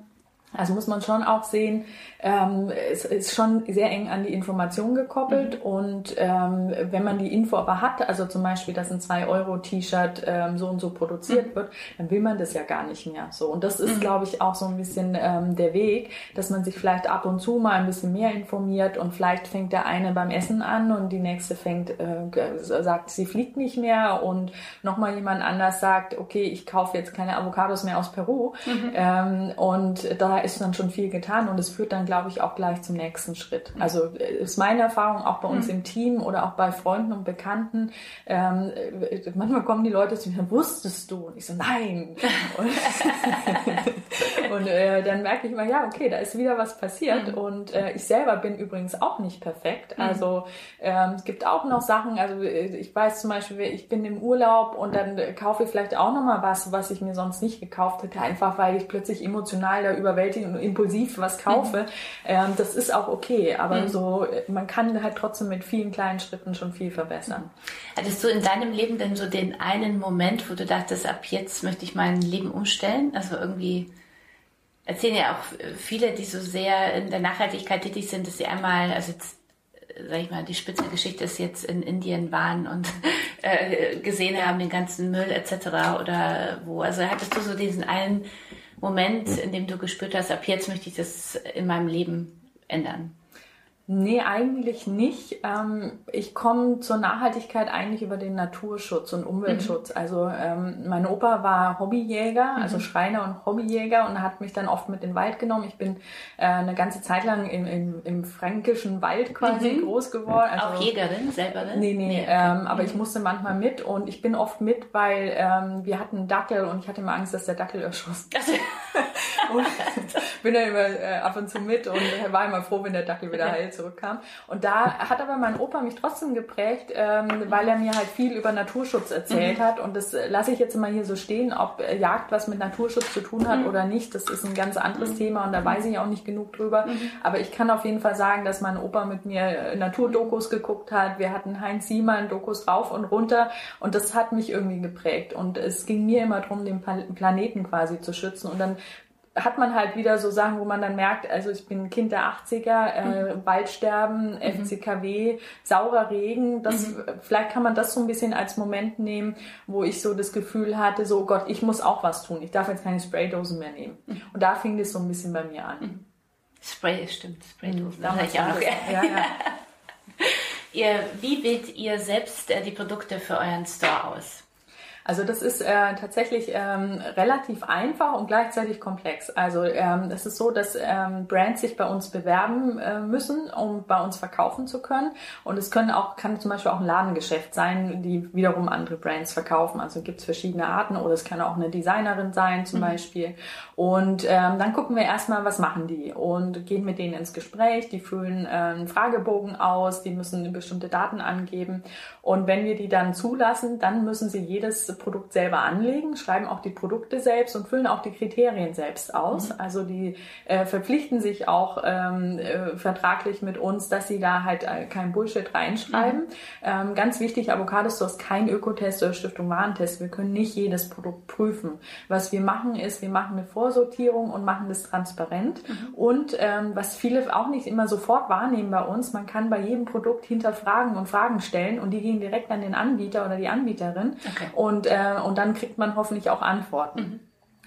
Also muss man schon auch sehen, ähm, es ist schon sehr eng an die Information gekoppelt mhm. und ähm, wenn man die Info aber hat, also zum Beispiel, dass ein 2-Euro-T-Shirt ähm, so und so produziert mhm. wird, dann will man das ja gar nicht mehr so. Und das ist, mhm. glaube ich, auch so ein bisschen ähm, der Weg, dass man sich vielleicht ab und zu mal ein bisschen mehr informiert und vielleicht fängt der eine beim Essen an und die nächste fängt, äh, sagt, sie fliegt nicht mehr und nochmal jemand anders sagt, okay, ich kaufe jetzt keine Avocados mehr aus Peru mhm. ähm, und da ist dann schon viel getan und es führt dann glaube ich, auch gleich zum nächsten Schritt. Also äh, ist meine Erfahrung auch bei uns mhm. im Team oder auch bei Freunden und Bekannten. Ähm, äh, manchmal kommen die Leute zu mir, wusstest du? Und ich so, nein. und, und äh, dann merke ich mal, ja, okay, da ist wieder was passiert. Mhm. Und äh, ich selber bin übrigens auch nicht perfekt. Mhm. Also ähm, es gibt auch noch Sachen, also äh, ich weiß zum Beispiel, ich bin im Urlaub und dann kaufe ich vielleicht auch noch mal was, was ich mir sonst nicht gekauft hätte, einfach weil ich plötzlich emotional da überwältigt und impulsiv was kaufe. Mhm. Ähm, das ist auch okay, aber mhm. so, man kann halt trotzdem mit vielen kleinen Schritten schon viel verbessern. Hattest du in deinem Leben denn so den einen Moment, wo du dachtest, ab jetzt möchte ich mein Leben umstellen? Also irgendwie erzählen ja auch viele, die so sehr in der Nachhaltigkeit tätig sind, dass sie einmal, also jetzt, sag ich mal, die Spitzengeschichte ist jetzt in Indien waren und äh, gesehen haben den ganzen Müll etc. oder wo. Also hattest du so diesen einen Moment, in dem du gespürt hast, ab jetzt möchte ich das in meinem Leben ändern? Nee, eigentlich nicht. Ähm, ich komme zur Nachhaltigkeit eigentlich über den Naturschutz und Umweltschutz. Mhm. Also ähm, mein Opa war Hobbyjäger, also mhm. Schreiner und Hobbyjäger und hat mich dann oft mit in den Wald genommen. Ich bin äh, eine ganze Zeit lang im, im, im fränkischen Wald quasi mhm. groß geworden. Also, Auch Jägerin, selber? Nee, nee, nee ähm, aber ich mhm. musste manchmal mit und ich bin oft mit, weil ähm, wir hatten einen Dackel und ich hatte immer Angst, dass der Dackel erschossen und bin dann immer äh, ab und zu mit und war immer froh, wenn der Dackel wieder heil zurückkam. Und da hat aber mein Opa mich trotzdem geprägt, ähm, weil er mir halt viel über Naturschutz erzählt mhm. hat. Und das lasse ich jetzt mal hier so stehen, ob Jagd was mit Naturschutz zu tun hat mhm. oder nicht. Das ist ein ganz anderes mhm. Thema und da weiß ich auch nicht genug drüber. Mhm. Aber ich kann auf jeden Fall sagen, dass mein Opa mit mir Naturdokus geguckt hat. Wir hatten Heinz Siemann Dokus rauf und runter und das hat mich irgendwie geprägt. Und es ging mir immer darum, den Planeten quasi zu schützen. Und dann hat man halt wieder so Sachen, wo man dann merkt, also ich bin Kind der 80er, äh, mhm. Waldsterben, mhm. FCKW, saurer Regen, das, mhm. vielleicht kann man das so ein bisschen als Moment nehmen, wo ich so das Gefühl hatte, so oh Gott, ich muss auch was tun, ich darf jetzt keine Spraydosen mehr nehmen. Mhm. Und da fing das so ein bisschen bei mir an. Mhm. Spray, stimmt, Spraydosen. Da ich auch noch. Ja, ja. ihr, wie wählt ihr selbst äh, die Produkte für euren Store aus? Also das ist äh, tatsächlich ähm, relativ einfach und gleichzeitig komplex. Also ähm, es ist so, dass ähm, Brands sich bei uns bewerben äh, müssen, um bei uns verkaufen zu können. Und es können auch, kann zum Beispiel auch ein Ladengeschäft sein, die wiederum andere Brands verkaufen. Also gibt es verschiedene Arten oder es kann auch eine Designerin sein zum mhm. Beispiel. Und ähm, dann gucken wir erstmal, was machen die und gehen mit denen ins Gespräch. Die füllen äh, einen Fragebogen aus, die müssen bestimmte Daten angeben. Und wenn wir die dann zulassen, dann müssen sie jedes Produkt selber anlegen, schreiben auch die Produkte selbst und füllen auch die Kriterien selbst aus. Mhm. Also die äh, verpflichten sich auch ähm, äh, vertraglich mit uns, dass sie da halt äh, kein Bullshit reinschreiben. Mhm. Ähm, ganz wichtig, Avocado Store ist kein Ökotest oder Stiftung Warentest. Wir können nicht jedes Produkt prüfen. Was wir machen ist, wir machen eine Vorsortierung und machen das transparent. Mhm. Und ähm, was viele auch nicht immer sofort wahrnehmen bei uns, man kann bei jedem Produkt hinterfragen und Fragen stellen und die gehen direkt an den Anbieter oder die Anbieterin. Okay. Und, äh, und dann kriegt man hoffentlich auch Antworten. Mhm.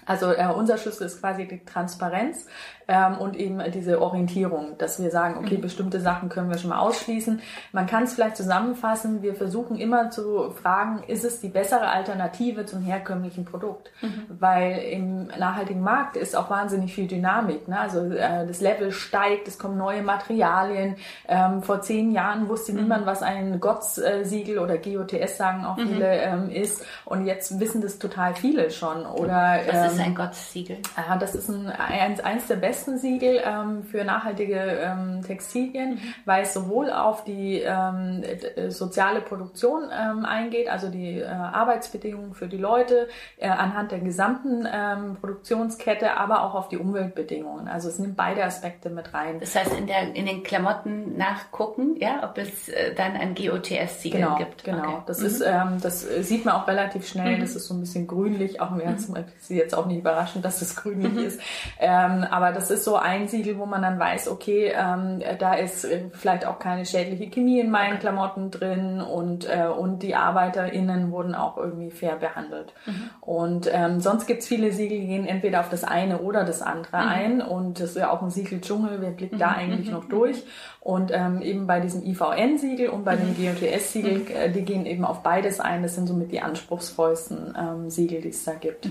Also äh, unser Schlüssel ist quasi die Transparenz ähm, und eben diese Orientierung, dass wir sagen, okay, mhm. bestimmte Sachen können wir schon mal ausschließen. Man kann es vielleicht zusammenfassen, wir versuchen immer zu fragen, ist es die bessere Alternative zum herkömmlichen Produkt? Mhm. Weil im nachhaltigen Markt ist auch wahnsinnig viel Dynamik. Ne? Also äh, das Level steigt, es kommen neue Materialien. Ähm, vor zehn Jahren wusste mhm. niemand, was ein GOTS-Siegel oder GOTS sagen auch mhm. viele ähm, ist. Und jetzt wissen das total viele schon. Oder, was ist ähm, ein GOTS-Siegel? Äh, das ist ein, eins, eins der besten Siegel ähm, für nachhaltige ähm, Textilien, mhm. weil es sowohl auf die ähm, soziale Produktion ähm, eingeht, also die äh, Arbeitsbedingungen für die Leute äh, anhand der gesamten ähm, Produktionskette, aber auch auf die Umweltbedingungen. Also es nimmt beide Aspekte mit rein. Das heißt, in, der, in den Klamotten nachgucken, ja, ob es äh, dann ein GOTS-Siegel genau, gibt. Genau, okay. das mhm. ist, ähm, das sieht man auch relativ schnell. Mhm. Das ist so ein bisschen grünlich, auch mir mhm. ist jetzt auch nicht überraschend, dass es grünlich mhm. ist. Ähm, aber das ist so ein Siegel, wo man dann weiß, okay, ähm, da ist vielleicht auch keine schädliche Chemie in meinen Klamotten drin und, äh, und die ArbeiterInnen wurden auch irgendwie fair behandelt. Mhm. Und ähm, sonst gibt's viele Siegel, die gehen entweder auf das eine oder das andere mhm. ein und das ist ja auch ein Siegel Dschungel, wer blickt mhm. da eigentlich noch durch? Und ähm, eben bei diesem IVN-Siegel und bei dem mhm. GOTS-Siegel, mhm. äh, die gehen eben auf beides ein. Das sind somit die anspruchsvollsten ähm, Siegel, die es da gibt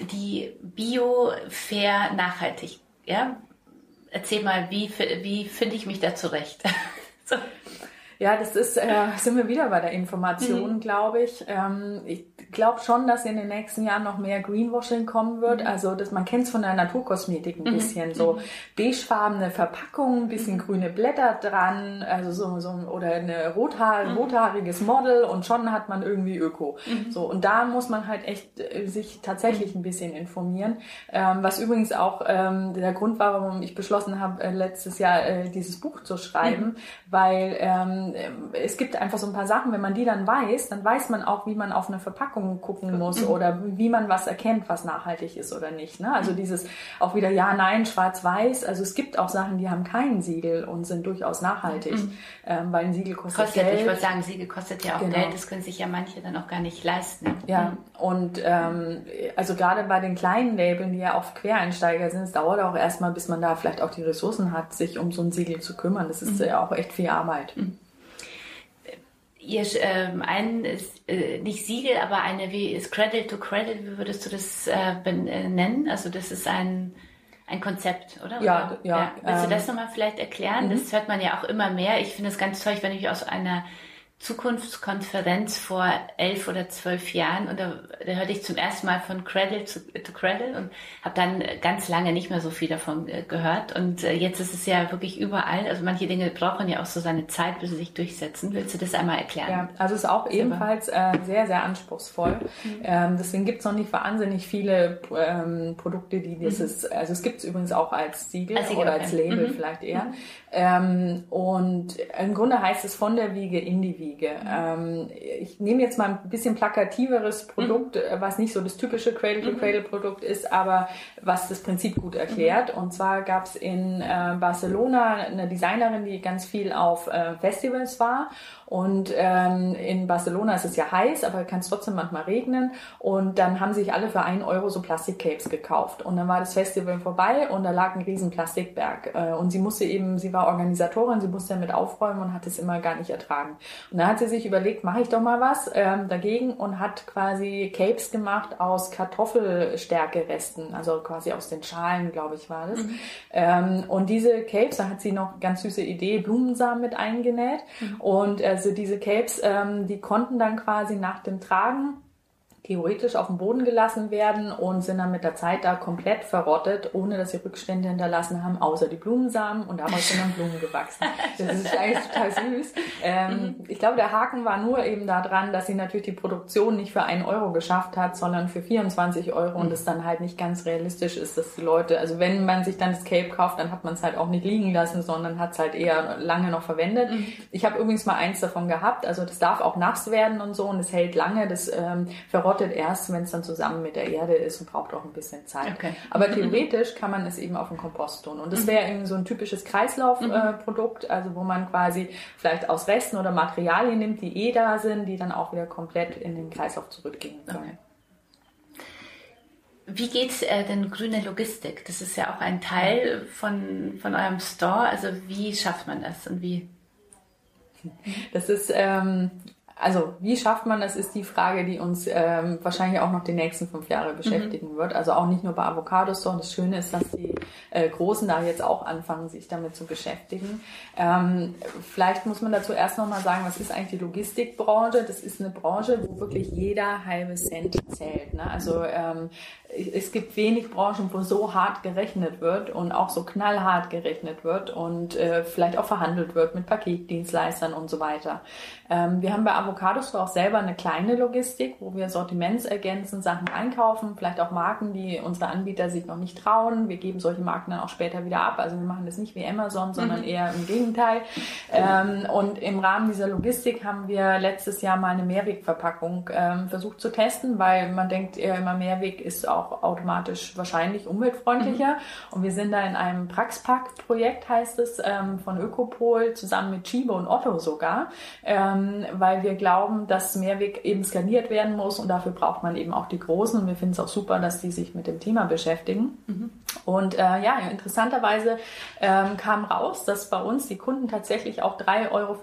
die Bio, fair, nachhaltig. Ja? Erzähl mal, wie, wie finde ich mich da zurecht? so. Ja, das ist, äh, sind wir wieder bei der Information, mhm. glaube ich. Ähm, ich glaube schon, dass in den nächsten Jahren noch mehr Greenwashing kommen wird. Mhm. Also dass man kennt es von der Naturkosmetik ein mhm. bisschen. So mhm. beigefarbene Verpackungen, ein bisschen mhm. grüne Blätter dran, also so, so oder eine rothaar, rothaariges Model und schon hat man irgendwie Öko. So, und da muss man halt echt äh, sich tatsächlich ein bisschen informieren. Ähm, was übrigens auch ähm, der Grund war, warum ich beschlossen habe, äh, letztes Jahr äh, dieses Buch zu schreiben, weil ähm, ähm, es gibt einfach so ein paar Sachen, wenn man die dann weiß, dann weiß man auch, wie man auf eine Verpackung gucken muss mhm. oder wie man was erkennt, was nachhaltig ist oder nicht. Ne? Also dieses auch wieder ja, nein, schwarz-weiß. Also es gibt auch Sachen, die haben kein Siegel und sind durchaus nachhaltig, mhm. ähm, weil ein Siegel kostet, kostet Geld. Ich würde sagen, Siegel kostet ja auch genau. Geld. Das können sich ja manche dann auch gar nicht leisten. Ja, mhm. und ähm, also gerade bei den kleinen Labeln, die ja oft Quereinsteiger sind, es dauert auch erstmal, bis man da vielleicht auch die Ressourcen hat, sich um so ein Siegel zu kümmern. Das ist mhm. ja auch echt viel Arbeit. Ihr ähm, ein äh, nicht Siegel, aber eine wie ist Credit to Credit, wie würdest du das äh, äh, nennen? Also das ist ein ein Konzept, oder? Ja, ja. ja. Willst du das ähm, nochmal vielleicht erklären? Mhm. Das hört man ja auch immer mehr. Ich finde es ganz toll, wenn ich aus einer Zukunftskonferenz vor elf oder zwölf Jahren und da, da hörte ich zum ersten Mal von Cradle to, to Cradle und habe dann ganz lange nicht mehr so viel davon äh, gehört und äh, jetzt ist es ja wirklich überall, also manche Dinge brauchen ja auch so seine Zeit, bis sie sich durchsetzen. Willst du das einmal erklären? Ja, also es ist auch ebenfalls äh, sehr, sehr anspruchsvoll. Mhm. Ähm, deswegen gibt es noch nicht wahnsinnig viele ähm, Produkte, die dieses, mhm. also es gibt es übrigens auch als Siegel, als Siegel oder als Label mhm. vielleicht eher. Mhm. Ähm, und im Grunde heißt es von der Wiege in die Wiege. Ähm, ich nehme jetzt mal ein bisschen plakativeres Produkt, mhm. was nicht so das typische Cradle-to-Cradle-Produkt ist, aber was das Prinzip gut erklärt. Mhm. Und zwar gab es in äh, Barcelona eine Designerin, die ganz viel auf äh, Festivals war und ähm, in Barcelona ist es ja heiß, aber kann es trotzdem manchmal regnen. Und dann haben sich alle für einen Euro so Plastikcapes gekauft. Und dann war das Festival vorbei und da lag ein riesen Plastikberg. Äh, und sie musste eben, sie war Organisatorin, sie musste damit aufräumen und hat es immer gar nicht ertragen. Und dann hat sie sich überlegt, mache ich doch mal was ähm, dagegen und hat quasi Capes gemacht aus Kartoffelstärkeresten, also quasi aus den Schalen, glaube ich, war das. Mhm. Ähm, und diese Capes, da hat sie noch ganz süße Idee, Blumensamen mit eingenäht. Mhm. Und also diese Capes, ähm, die konnten dann quasi nach dem Tragen theoretisch auf den Boden gelassen werden und sind dann mit der Zeit da komplett verrottet, ohne dass sie Rückstände hinterlassen haben, außer die Blumensamen und daraus sind dann Blumen gewachsen. Das ist eigentlich total süß. Ähm, mhm. Ich glaube, der Haken war nur eben daran, dass sie natürlich die Produktion nicht für einen Euro geschafft hat, sondern für 24 Euro und es dann halt nicht ganz realistisch ist, dass die Leute, also wenn man sich dann das Cape kauft, dann hat man es halt auch nicht liegen lassen, sondern hat es halt eher lange noch verwendet. Mhm. Ich habe übrigens mal eins davon gehabt, also das darf auch nass werden und so und es hält lange, das ähm, verrottet verrottet erst, wenn es dann zusammen mit der Erde ist und braucht auch ein bisschen Zeit. Okay. Aber theoretisch kann man es eben auf den Kompost tun. Und das wäre eben so ein typisches Kreislaufprodukt, äh, also wo man quasi vielleicht aus Resten oder Materialien nimmt, die eh da sind, die dann auch wieder komplett in den Kreislauf zurückgehen können. Okay. Wie geht äh, denn grüne Logistik? Das ist ja auch ein Teil von, von eurem Store. Also wie schafft man das und wie? Das ist ähm, also wie schafft man das, ist die Frage, die uns ähm, wahrscheinlich auch noch die nächsten fünf Jahre beschäftigen mhm. wird. Also auch nicht nur bei Avocados, sondern das Schöne ist, dass die äh, Großen da jetzt auch anfangen, sich damit zu beschäftigen. Ähm, vielleicht muss man dazu erst nochmal sagen, was ist eigentlich die Logistikbranche? Das ist eine Branche, wo wirklich jeder halbe Cent zählt. Ne? Also ähm, es gibt wenig Branchen, wo so hart gerechnet wird und auch so knallhart gerechnet wird und äh, vielleicht auch verhandelt wird mit Paketdienstleistern und so weiter. Ähm, wir haben bei Avocados auch selber eine kleine Logistik, wo wir Sortiments ergänzen, Sachen einkaufen, vielleicht auch Marken, die unsere Anbieter sich noch nicht trauen. Wir geben solche Marken dann auch später wieder ab. Also wir machen das nicht wie Amazon, sondern mhm. eher im Gegenteil. Ähm, und im Rahmen dieser Logistik haben wir letztes Jahr mal eine Mehrwegverpackung ähm, versucht zu testen, weil man denkt immer Mehrweg ist auch automatisch wahrscheinlich umweltfreundlicher. Mhm. Und wir sind da in einem Praxpack-Projekt, heißt es, ähm, von Ökopol zusammen mit Chibo und Otto sogar. Ähm, weil wir glauben, dass Mehrweg eben skaliert werden muss und dafür braucht man eben auch die Großen und wir finden es auch super, dass die sich mit dem Thema beschäftigen. Mhm. Und äh, ja, interessanterweise ähm, kam raus, dass bei uns die Kunden tatsächlich auch 3,95 Euro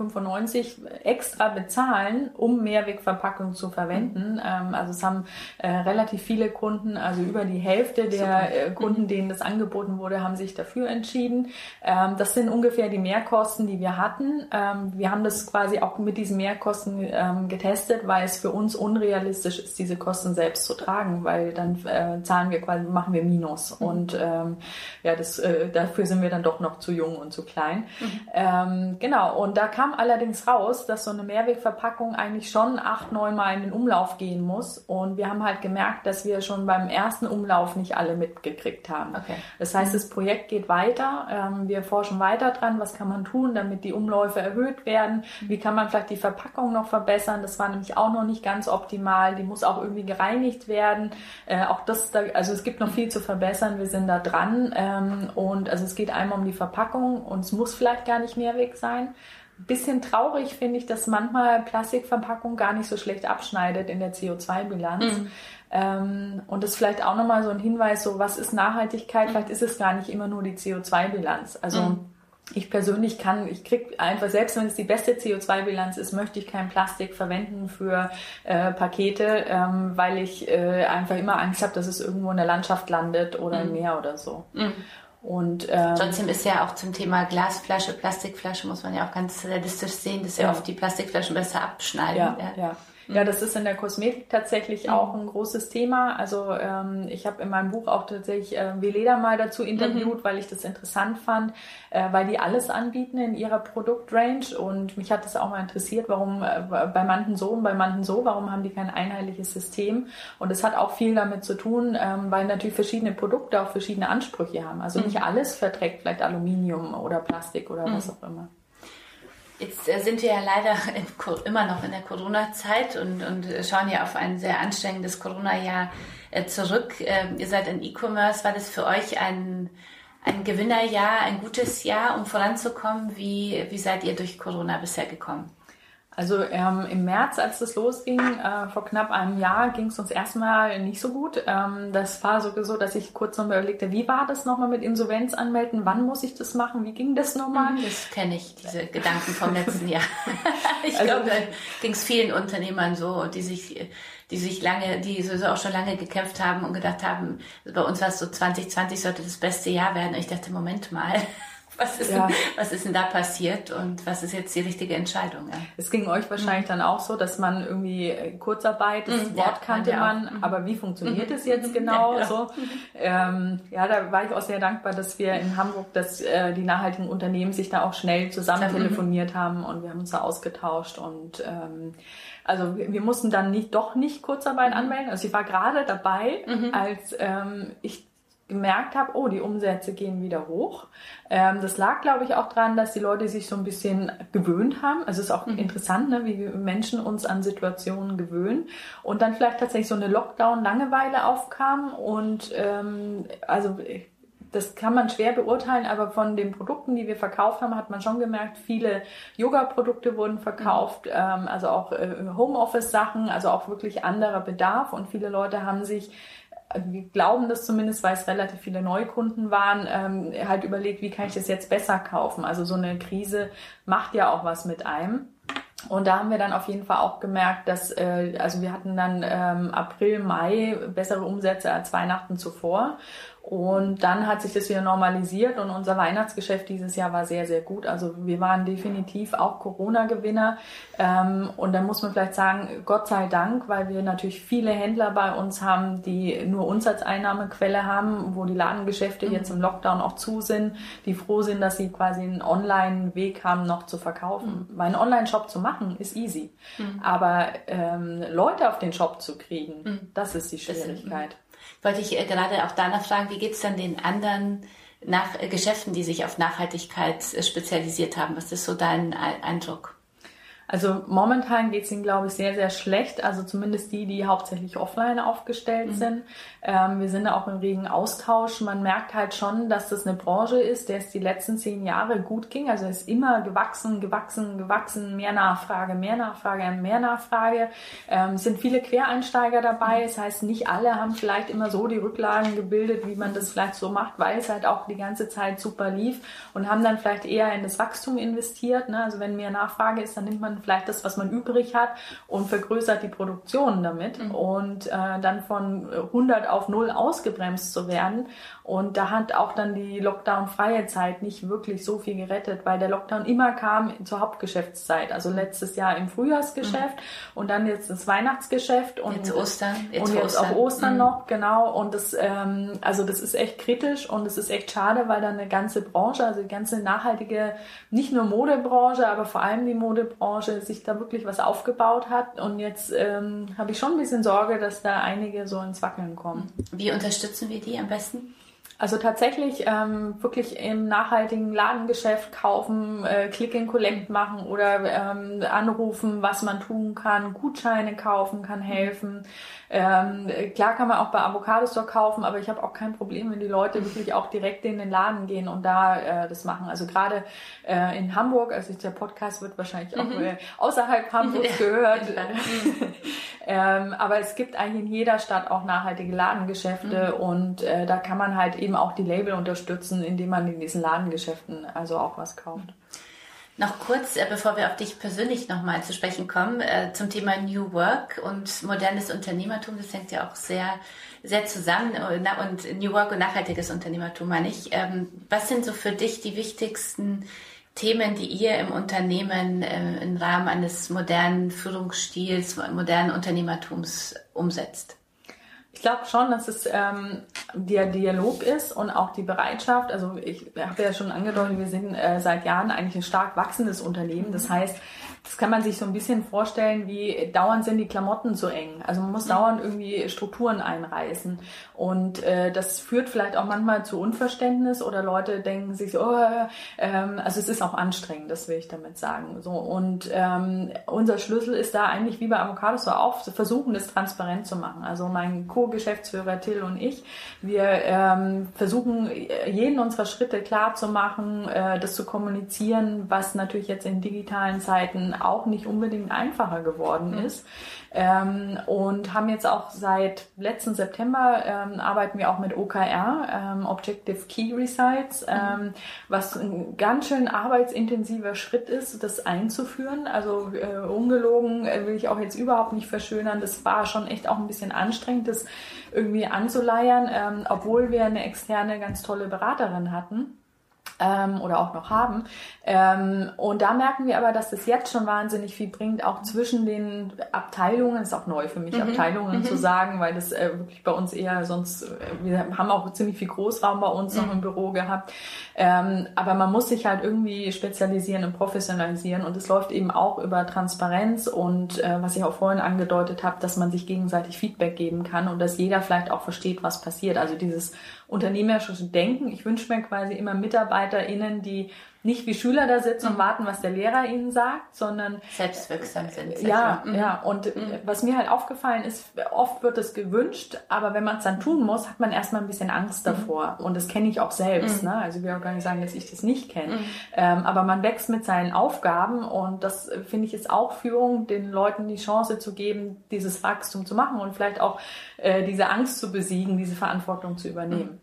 extra bezahlen, um Mehrwegverpackungen zu verwenden. Mhm. Ähm, also es haben äh, relativ viele Kunden, also über die Hälfte der äh, Kunden, mhm. denen das angeboten wurde, haben sich dafür entschieden. Ähm, das sind ungefähr die Mehrkosten, die wir hatten. Ähm, wir haben das quasi auch mit diesen Mehrkosten ähm, getestet, weil es für uns unrealistisch ist, diese Kosten selbst zu tragen, weil dann äh, zahlen wir quasi, machen wir Minus. Mhm. Und ähm, ja, das, äh, dafür sind wir dann doch noch zu jung und zu klein. Mhm. Ähm, genau, und da kam allerdings raus, dass so eine Mehrwegverpackung eigentlich schon acht, neun Mal in den Umlauf gehen muss. Und wir haben halt gemerkt, dass wir schon beim ersten Umlauf nicht alle mitgekriegt haben. Okay. Das heißt, das Projekt geht weiter. Ähm, wir forschen weiter dran, was kann man tun, damit die Umläufe erhöht werden. Mhm. Wie kann man vielleicht die Verpackung noch verbessern? Das war nämlich auch noch nicht ganz optimal. Die muss auch irgendwie gereinigt werden. Äh, auch das, da, also es gibt noch viel zu verbessern. Wir sind da dran. Ähm, und also es geht einmal um die Verpackung und es muss vielleicht gar nicht Mehrweg sein. Ein bisschen traurig finde ich, dass manchmal Plastikverpackung gar nicht so schlecht abschneidet in der CO2-Bilanz. Mhm. Ähm, und das ist vielleicht auch nochmal so ein Hinweis, so was ist Nachhaltigkeit? Vielleicht ist es gar nicht immer nur die CO2-Bilanz. Also mhm ich persönlich kann, ich krieg einfach, selbst wenn es die beste CO2-Bilanz ist, möchte ich kein Plastik verwenden für äh, Pakete, ähm, weil ich äh, einfach immer Angst habe, dass es irgendwo in der Landschaft landet oder mhm. im Meer oder so. Mhm. Und, ähm, Trotzdem ist ja auch zum Thema Glasflasche, Plastikflasche, muss man ja auch ganz realistisch sehen, dass ja, ja oft die Plastikflaschen besser abschneiden. Ja, ja. Ja. Das ist in der Kosmetik tatsächlich mhm. auch ein großes Thema. Also ähm, ich habe in meinem Buch auch tatsächlich äh, Veleda mal dazu interviewt, mhm. weil ich das interessant fand, äh, weil die alles anbieten in ihrer Produktrange und mich hat das auch mal interessiert, warum äh, bei manchen so und bei manchen so, warum haben die kein einheitliches System? Und es hat auch viel damit zu tun, ähm, weil natürlich verschiedene Produkte auch verschiedene Ansprüche haben. Also nicht mhm. alles verträgt vielleicht Aluminium oder Plastik oder was mhm. auch immer. Jetzt äh, sind wir ja leider immer noch in der Corona-Zeit und, und schauen ja auf ein sehr anstrengendes Corona-Jahr äh, zurück. Ähm, ihr seid in E-Commerce. War das für euch ein, ein Gewinnerjahr, ein gutes Jahr, um voranzukommen? Wie, wie seid ihr durch Corona bisher gekommen? Also ähm, im März, als das losging, äh, vor knapp einem Jahr, ging es uns erstmal nicht so gut. Ähm, das war so, so, dass ich kurz nochmal überlegte, wie war das nochmal mit Insolvenz anmelden? Wann muss ich das machen? Wie ging das nochmal? Mhm, das kenne ich, diese Gedanken vom letzten Jahr. ich also, glaube, da ging es vielen Unternehmern so, die sich die sich lange, die sowieso auch schon lange gekämpft haben und gedacht haben, bei uns war es so 2020 sollte das beste Jahr werden. Und ich dachte, Moment mal, was ist, ja. denn, was ist denn da passiert und was ist jetzt die richtige Entscheidung? Ja? Es ging euch wahrscheinlich mhm. dann auch so, dass man irgendwie äh, Kurzarbeit, das mhm, Wort kannte ja, man, mhm. aber wie funktioniert mhm. es jetzt genau? Ja, so, ähm, ja, da war ich auch sehr dankbar, dass wir in Hamburg, dass äh, die nachhaltigen Unternehmen sich da auch schnell zusammen mhm. telefoniert haben und wir haben uns da ausgetauscht und ähm, also wir, wir mussten dann nicht doch nicht Kurzarbeit mhm. anmelden. Also ich war gerade dabei, als ähm, ich gemerkt habe, oh, die Umsätze gehen wieder hoch. Ähm, das lag, glaube ich, auch daran, dass die Leute sich so ein bisschen gewöhnt haben. Also es ist auch mhm. interessant, ne, wie Menschen uns an Situationen gewöhnen. Und dann vielleicht tatsächlich so eine Lockdown-Langeweile aufkam. Und ähm, also das kann man schwer beurteilen, aber von den Produkten, die wir verkauft haben, hat man schon gemerkt, viele Yoga-Produkte wurden verkauft, mhm. ähm, also auch äh, Homeoffice-Sachen, also auch wirklich anderer Bedarf. Und viele Leute haben sich wir glauben das zumindest, weil es relativ viele Neukunden waren, ähm, halt überlegt, wie kann ich das jetzt besser kaufen. Also so eine Krise macht ja auch was mit einem. Und da haben wir dann auf jeden Fall auch gemerkt, dass, äh, also wir hatten dann ähm, April, Mai bessere Umsätze als Weihnachten zuvor. Und dann hat sich das wieder normalisiert und unser Weihnachtsgeschäft dieses Jahr war sehr, sehr gut. Also wir waren definitiv auch Corona-Gewinner. Ähm, und dann muss man vielleicht sagen, Gott sei Dank, weil wir natürlich viele Händler bei uns haben, die nur uns als Einnahmequelle haben, wo die Ladengeschäfte mhm. jetzt im Lockdown auch zu sind, die froh sind, dass sie quasi einen Online-Weg haben, noch zu verkaufen. Mhm. Weil einen Online-Shop zu machen, ist easy. Mhm. Aber ähm, Leute auf den Shop zu kriegen, mhm. das ist die Schwierigkeit wollte ich äh, gerade auch danach fragen, wie geht es dann den anderen nach, äh, Geschäften, die sich auf Nachhaltigkeit äh, spezialisiert haben? Was ist so dein Eindruck? Also momentan geht es ihnen, glaube ich, sehr, sehr schlecht. Also zumindest die, die hauptsächlich offline aufgestellt mhm. sind. Ähm, wir sind da auch im regen Austausch. Man merkt halt schon, dass das eine Branche ist, der es die letzten zehn Jahre gut ging. Also es ist immer gewachsen, gewachsen, gewachsen. Mehr Nachfrage, mehr Nachfrage, mehr Nachfrage. Ähm, es sind viele Quereinsteiger dabei. Das heißt, nicht alle haben vielleicht immer so die Rücklagen gebildet, wie man das vielleicht so macht, weil es halt auch die ganze Zeit super lief und haben dann vielleicht eher in das Wachstum investiert. Ne? Also wenn mehr Nachfrage ist, dann nimmt man vielleicht das, was man übrig hat und vergrößert die Produktion damit mhm. und äh, dann von 100 auf 0 ausgebremst zu werden. Und da hat auch dann die Lockdown-freie Zeit nicht wirklich so viel gerettet, weil der Lockdown immer kam zur Hauptgeschäftszeit. Also letztes Jahr im Frühjahrsgeschäft mhm. und dann jetzt das Weihnachtsgeschäft und jetzt Ostern jetzt und jetzt Ostern. auch Ostern mhm. noch genau. Und das ähm, also das ist echt kritisch und es ist echt schade, weil dann eine ganze Branche, also die ganze nachhaltige, nicht nur Modebranche, aber vor allem die Modebranche sich da wirklich was aufgebaut hat. Und jetzt ähm, habe ich schon ein bisschen Sorge, dass da einige so ins Wackeln kommen. Wie unterstützen wir die am besten? Also tatsächlich ähm, wirklich im nachhaltigen Ladengeschäft kaufen, äh, Click and Collect machen oder ähm, anrufen, was man tun kann, Gutscheine kaufen kann helfen. Ähm, klar kann man auch bei Avocado Store kaufen, aber ich habe auch kein Problem, wenn die Leute wirklich auch direkt in den Laden gehen und da äh, das machen. Also gerade äh, in Hamburg, also der Podcast wird wahrscheinlich auch mhm. äh, außerhalb Hamburgs gehört. ähm, aber es gibt eigentlich in jeder Stadt auch nachhaltige Ladengeschäfte mhm. und äh, da kann man halt eben auch die Label unterstützen, indem man in diesen Ladengeschäften also auch was kauft. Noch kurz, äh, bevor wir auf dich persönlich nochmal zu sprechen kommen, äh, zum Thema New Work und modernes Unternehmertum. Das hängt ja auch sehr, sehr zusammen. Und New Work und nachhaltiges Unternehmertum meine ich. Ähm, was sind so für dich die wichtigsten Themen, die ihr im Unternehmen äh, im Rahmen eines modernen Führungsstils, modernen Unternehmertums umsetzt? Ich glaube schon, dass es ähm, der Dialog ist und auch die Bereitschaft. Also ich habe ja schon angedeutet, wir sind äh, seit Jahren eigentlich ein stark wachsendes Unternehmen. Das heißt, das kann man sich so ein bisschen vorstellen, wie dauernd sind die Klamotten so eng. Also man muss dauernd irgendwie Strukturen einreißen. Und äh, das führt vielleicht auch manchmal zu Unverständnis oder Leute denken sich so, oh, ähm, also es ist auch anstrengend, das will ich damit sagen. So Und ähm, unser Schlüssel ist da eigentlich wie bei Avocados so auch, zu versuchen, das transparent zu machen. Also mein Co-Geschäftsführer Till und ich, wir ähm, versuchen, jeden unserer Schritte klar zu machen, äh, das zu kommunizieren, was natürlich jetzt in digitalen Zeiten auch nicht unbedingt einfacher geworden mhm. ist. Ähm, und haben jetzt auch seit letzten September ähm, arbeiten wir auch mit OKR, ähm, Objective Key Results, mhm. Ähm, was ein ganz schön arbeitsintensiver Schritt ist, das einzuführen. Also äh, ungelogen äh, will ich auch jetzt überhaupt nicht verschönern. Das war schon echt auch ein bisschen anstrengend, das irgendwie anzuleiern, ähm, obwohl wir eine externe ganz tolle Beraterin hatten ähm, oder auch noch haben. Ähm, und da merken wir aber, dass das jetzt schon wahnsinnig viel bringt, auch zwischen den Abteilungen. Das ist auch neu für mich, mhm. Abteilungen mhm. zu sagen, weil das äh, wirklich bei uns eher sonst, äh, wir haben auch ziemlich viel Großraum bei uns mhm. noch im Büro gehabt. Ähm, aber man muss sich halt irgendwie spezialisieren und professionalisieren. Und es läuft eben auch über Transparenz und äh, was ich auch vorhin angedeutet habe, dass man sich gegenseitig Feedback geben kann und dass jeder vielleicht auch versteht, was passiert. Also dieses unternehmerische Denken. Ich wünsche mir quasi immer MitarbeiterInnen, die nicht wie Schüler da sitzen und mhm. warten, was der Lehrer ihnen sagt, sondern selbstwirksam sind. Ja, mhm. ja. Und mhm. was mir halt aufgefallen ist, oft wird es gewünscht, aber wenn man es dann tun muss, hat man erstmal ein bisschen Angst mhm. davor. Und das kenne ich auch selbst. Mhm. Ne? Also ich will auch gar nicht sagen, dass ich das nicht kenne. Mhm. Ähm, aber man wächst mit seinen Aufgaben und das finde ich ist auch Führung, den Leuten die Chance zu geben, dieses Wachstum zu machen und vielleicht auch äh, diese Angst zu besiegen, diese Verantwortung zu übernehmen.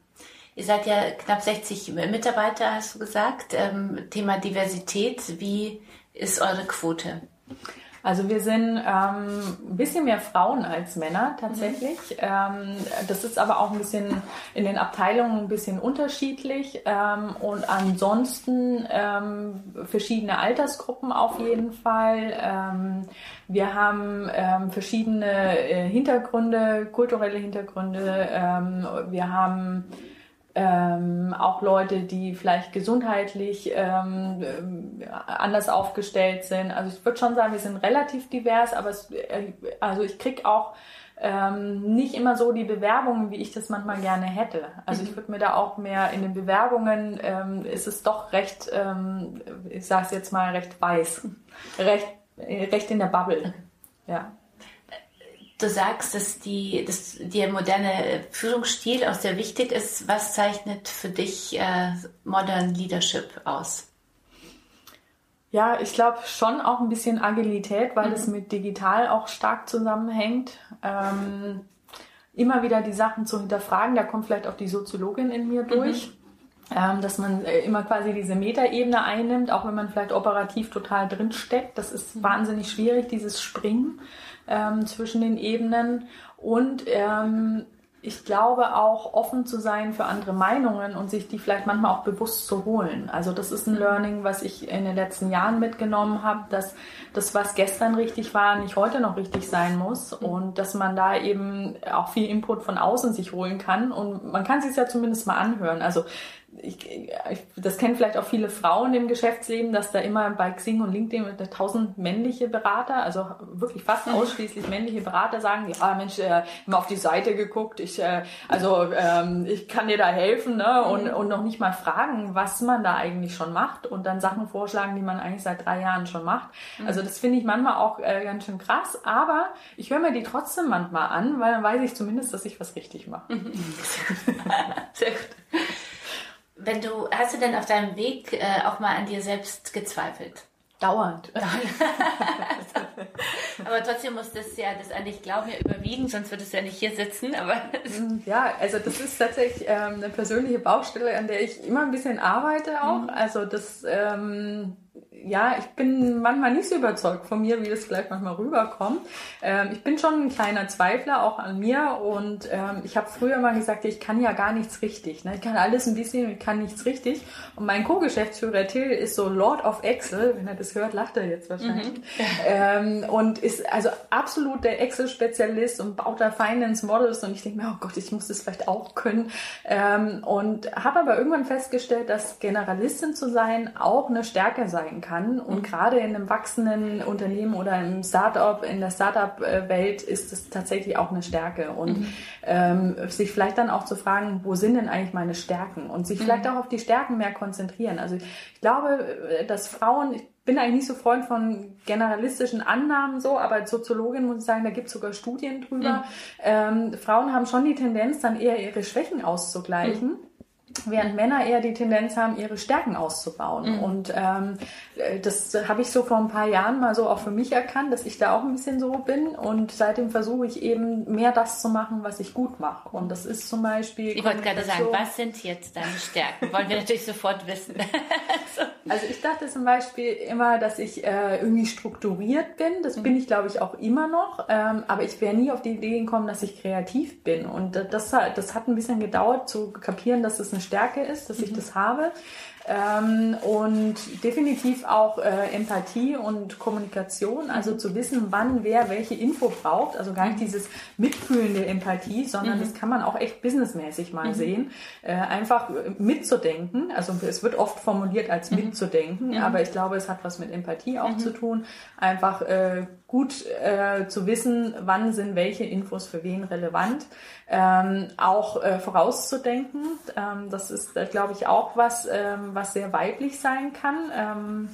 Ihr seid ja knapp 60 Mitarbeiter, hast du gesagt. Ähm, Thema Diversität, wie ist eure Quote? Also wir sind ähm, ein bisschen mehr Frauen als Männer tatsächlich. Mhm. Ähm, das ist aber auch ein bisschen in den Abteilungen ein bisschen unterschiedlich. Ähm, und ansonsten ähm, verschiedene Altersgruppen auf jeden Fall. Ähm, wir haben ähm, verschiedene äh, Hintergründe, kulturelle Hintergründe. Ähm, wir haben ähm, auch Leute, die vielleicht gesundheitlich ähm, äh, anders aufgestellt sind. Also ich würde schon sagen, wir sind relativ divers, aber es, äh, also ich krieg auch ähm, nicht immer so die Bewerbungen, wie ich das manchmal gerne hätte. Also ich mhm. würde mir da auch mehr in den Bewerbungen ähm, ist es doch recht, ähm, ich sage es jetzt mal recht weiß, recht, recht in der Bubble. Ja du sagst, dass, die, dass der moderne Führungsstil auch sehr wichtig ist. Was zeichnet für dich äh, Modern Leadership aus? Ja, ich glaube schon auch ein bisschen Agilität, weil mhm. es mit digital auch stark zusammenhängt. Ähm, immer wieder die Sachen zu hinterfragen, da kommt vielleicht auch die Soziologin in mir durch. Mhm. Ähm, dass man äh, immer quasi diese Metaebene einnimmt, auch wenn man vielleicht operativ total drinsteckt. Das ist mhm. wahnsinnig schwierig, dieses Springen ähm, zwischen den Ebenen und ähm, ich glaube auch offen zu sein für andere Meinungen und sich die vielleicht manchmal auch bewusst zu holen. Also das ist ein Learning, was ich in den letzten Jahren mitgenommen habe, dass das, was gestern richtig war, nicht heute noch richtig sein muss und dass man da eben auch viel Input von außen sich holen kann und man kann sich ja zumindest mal anhören. Also ich, ich, das kennen vielleicht auch viele Frauen im Geschäftsleben, dass da immer bei Xing und LinkedIn tausend männliche Berater, also wirklich fast mhm. ausschließlich männliche Berater sagen, ja Mensch, äh, immer auf die Seite geguckt, ich, äh, also ähm, ich kann dir da helfen ne? und, mhm. und noch nicht mal fragen, was man da eigentlich schon macht und dann Sachen vorschlagen, die man eigentlich seit drei Jahren schon macht. Mhm. Also das finde ich manchmal auch äh, ganz schön krass, aber ich höre mir die trotzdem manchmal an, weil dann weiß ich zumindest, dass ich was richtig mache. Sehr gut. Wenn du, hast du denn auf deinem Weg äh, auch mal an dir selbst gezweifelt? Dauernd. aber trotzdem muss das ja das an dich glauben ja überwiegen, sonst würdest du ja nicht hier sitzen. Aber mm, ja, also das ist tatsächlich ähm, eine persönliche Baustelle, an der ich immer ein bisschen arbeite auch. Mhm. Also das ähm, ja, ich bin manchmal nicht so überzeugt von mir, wie das vielleicht manchmal rüberkommt. Ähm, ich bin schon ein kleiner Zweifler auch an mir und ähm, ich habe früher mal gesagt, ich kann ja gar nichts richtig. Ne? Ich kann alles ein bisschen, ich kann nichts richtig. Und mein Co-Geschäftsführer Till ist so Lord of Excel. Wenn er das hört, lacht er jetzt wahrscheinlich. Mhm. Ähm, und ist also absolut der Excel-Spezialist und baut da Finance Models und ich denke mir, oh Gott, ich muss das vielleicht auch können. Ähm, und habe aber irgendwann festgestellt, dass Generalistin zu sein auch eine Stärke sein kann. Und mhm. gerade in einem wachsenden Unternehmen oder im Startup, in der Startup-Welt ist es tatsächlich auch eine Stärke. Und mhm. ähm, sich vielleicht dann auch zu fragen, wo sind denn eigentlich meine Stärken? Und sich vielleicht mhm. auch auf die Stärken mehr konzentrieren. Also ich glaube, äh, dass Frauen, ich bin eigentlich nicht so Freund von generalistischen Annahmen so, aber als Soziologin muss ich sagen, da gibt es sogar Studien drüber. Mhm. Ähm, Frauen haben schon die Tendenz, dann eher ihre Schwächen auszugleichen. Mhm während Männer eher die Tendenz haben, ihre Stärken auszubauen. Mhm. Und ähm, das habe ich so vor ein paar Jahren mal so auch für mich erkannt, dass ich da auch ein bisschen so bin. Und seitdem versuche ich eben mehr das zu machen, was ich gut mache. Und das ist zum Beispiel. Ich wollte gerade sagen, was sind jetzt deine Stärken? Wollen wir natürlich sofort wissen. so. Also ich dachte zum Beispiel immer, dass ich äh, irgendwie strukturiert bin. Das mhm. bin ich, glaube ich, auch immer noch. Ähm, aber ich wäre nie auf die Idee gekommen, dass ich kreativ bin. Und das, das hat ein bisschen gedauert zu kapieren, dass das eine Stärke ist, dass ich mhm. das habe. Ähm, und definitiv auch äh, Empathie und Kommunikation, also zu wissen, wann wer welche Info braucht. Also gar nicht dieses mitfühlende Empathie, sondern mhm. das kann man auch echt businessmäßig mal mhm. sehen. Äh, einfach mitzudenken. Also es wird oft formuliert als mhm. mitzudenken, mhm. aber ich glaube, es hat was mit Empathie auch mhm. zu tun. Einfach äh, gut äh, zu wissen, wann sind welche Infos für wen relevant. Ähm, auch äh, vorauszudenken, ähm, das ist, äh, glaube ich, auch was, ähm, was sehr weiblich sein kann. Ähm,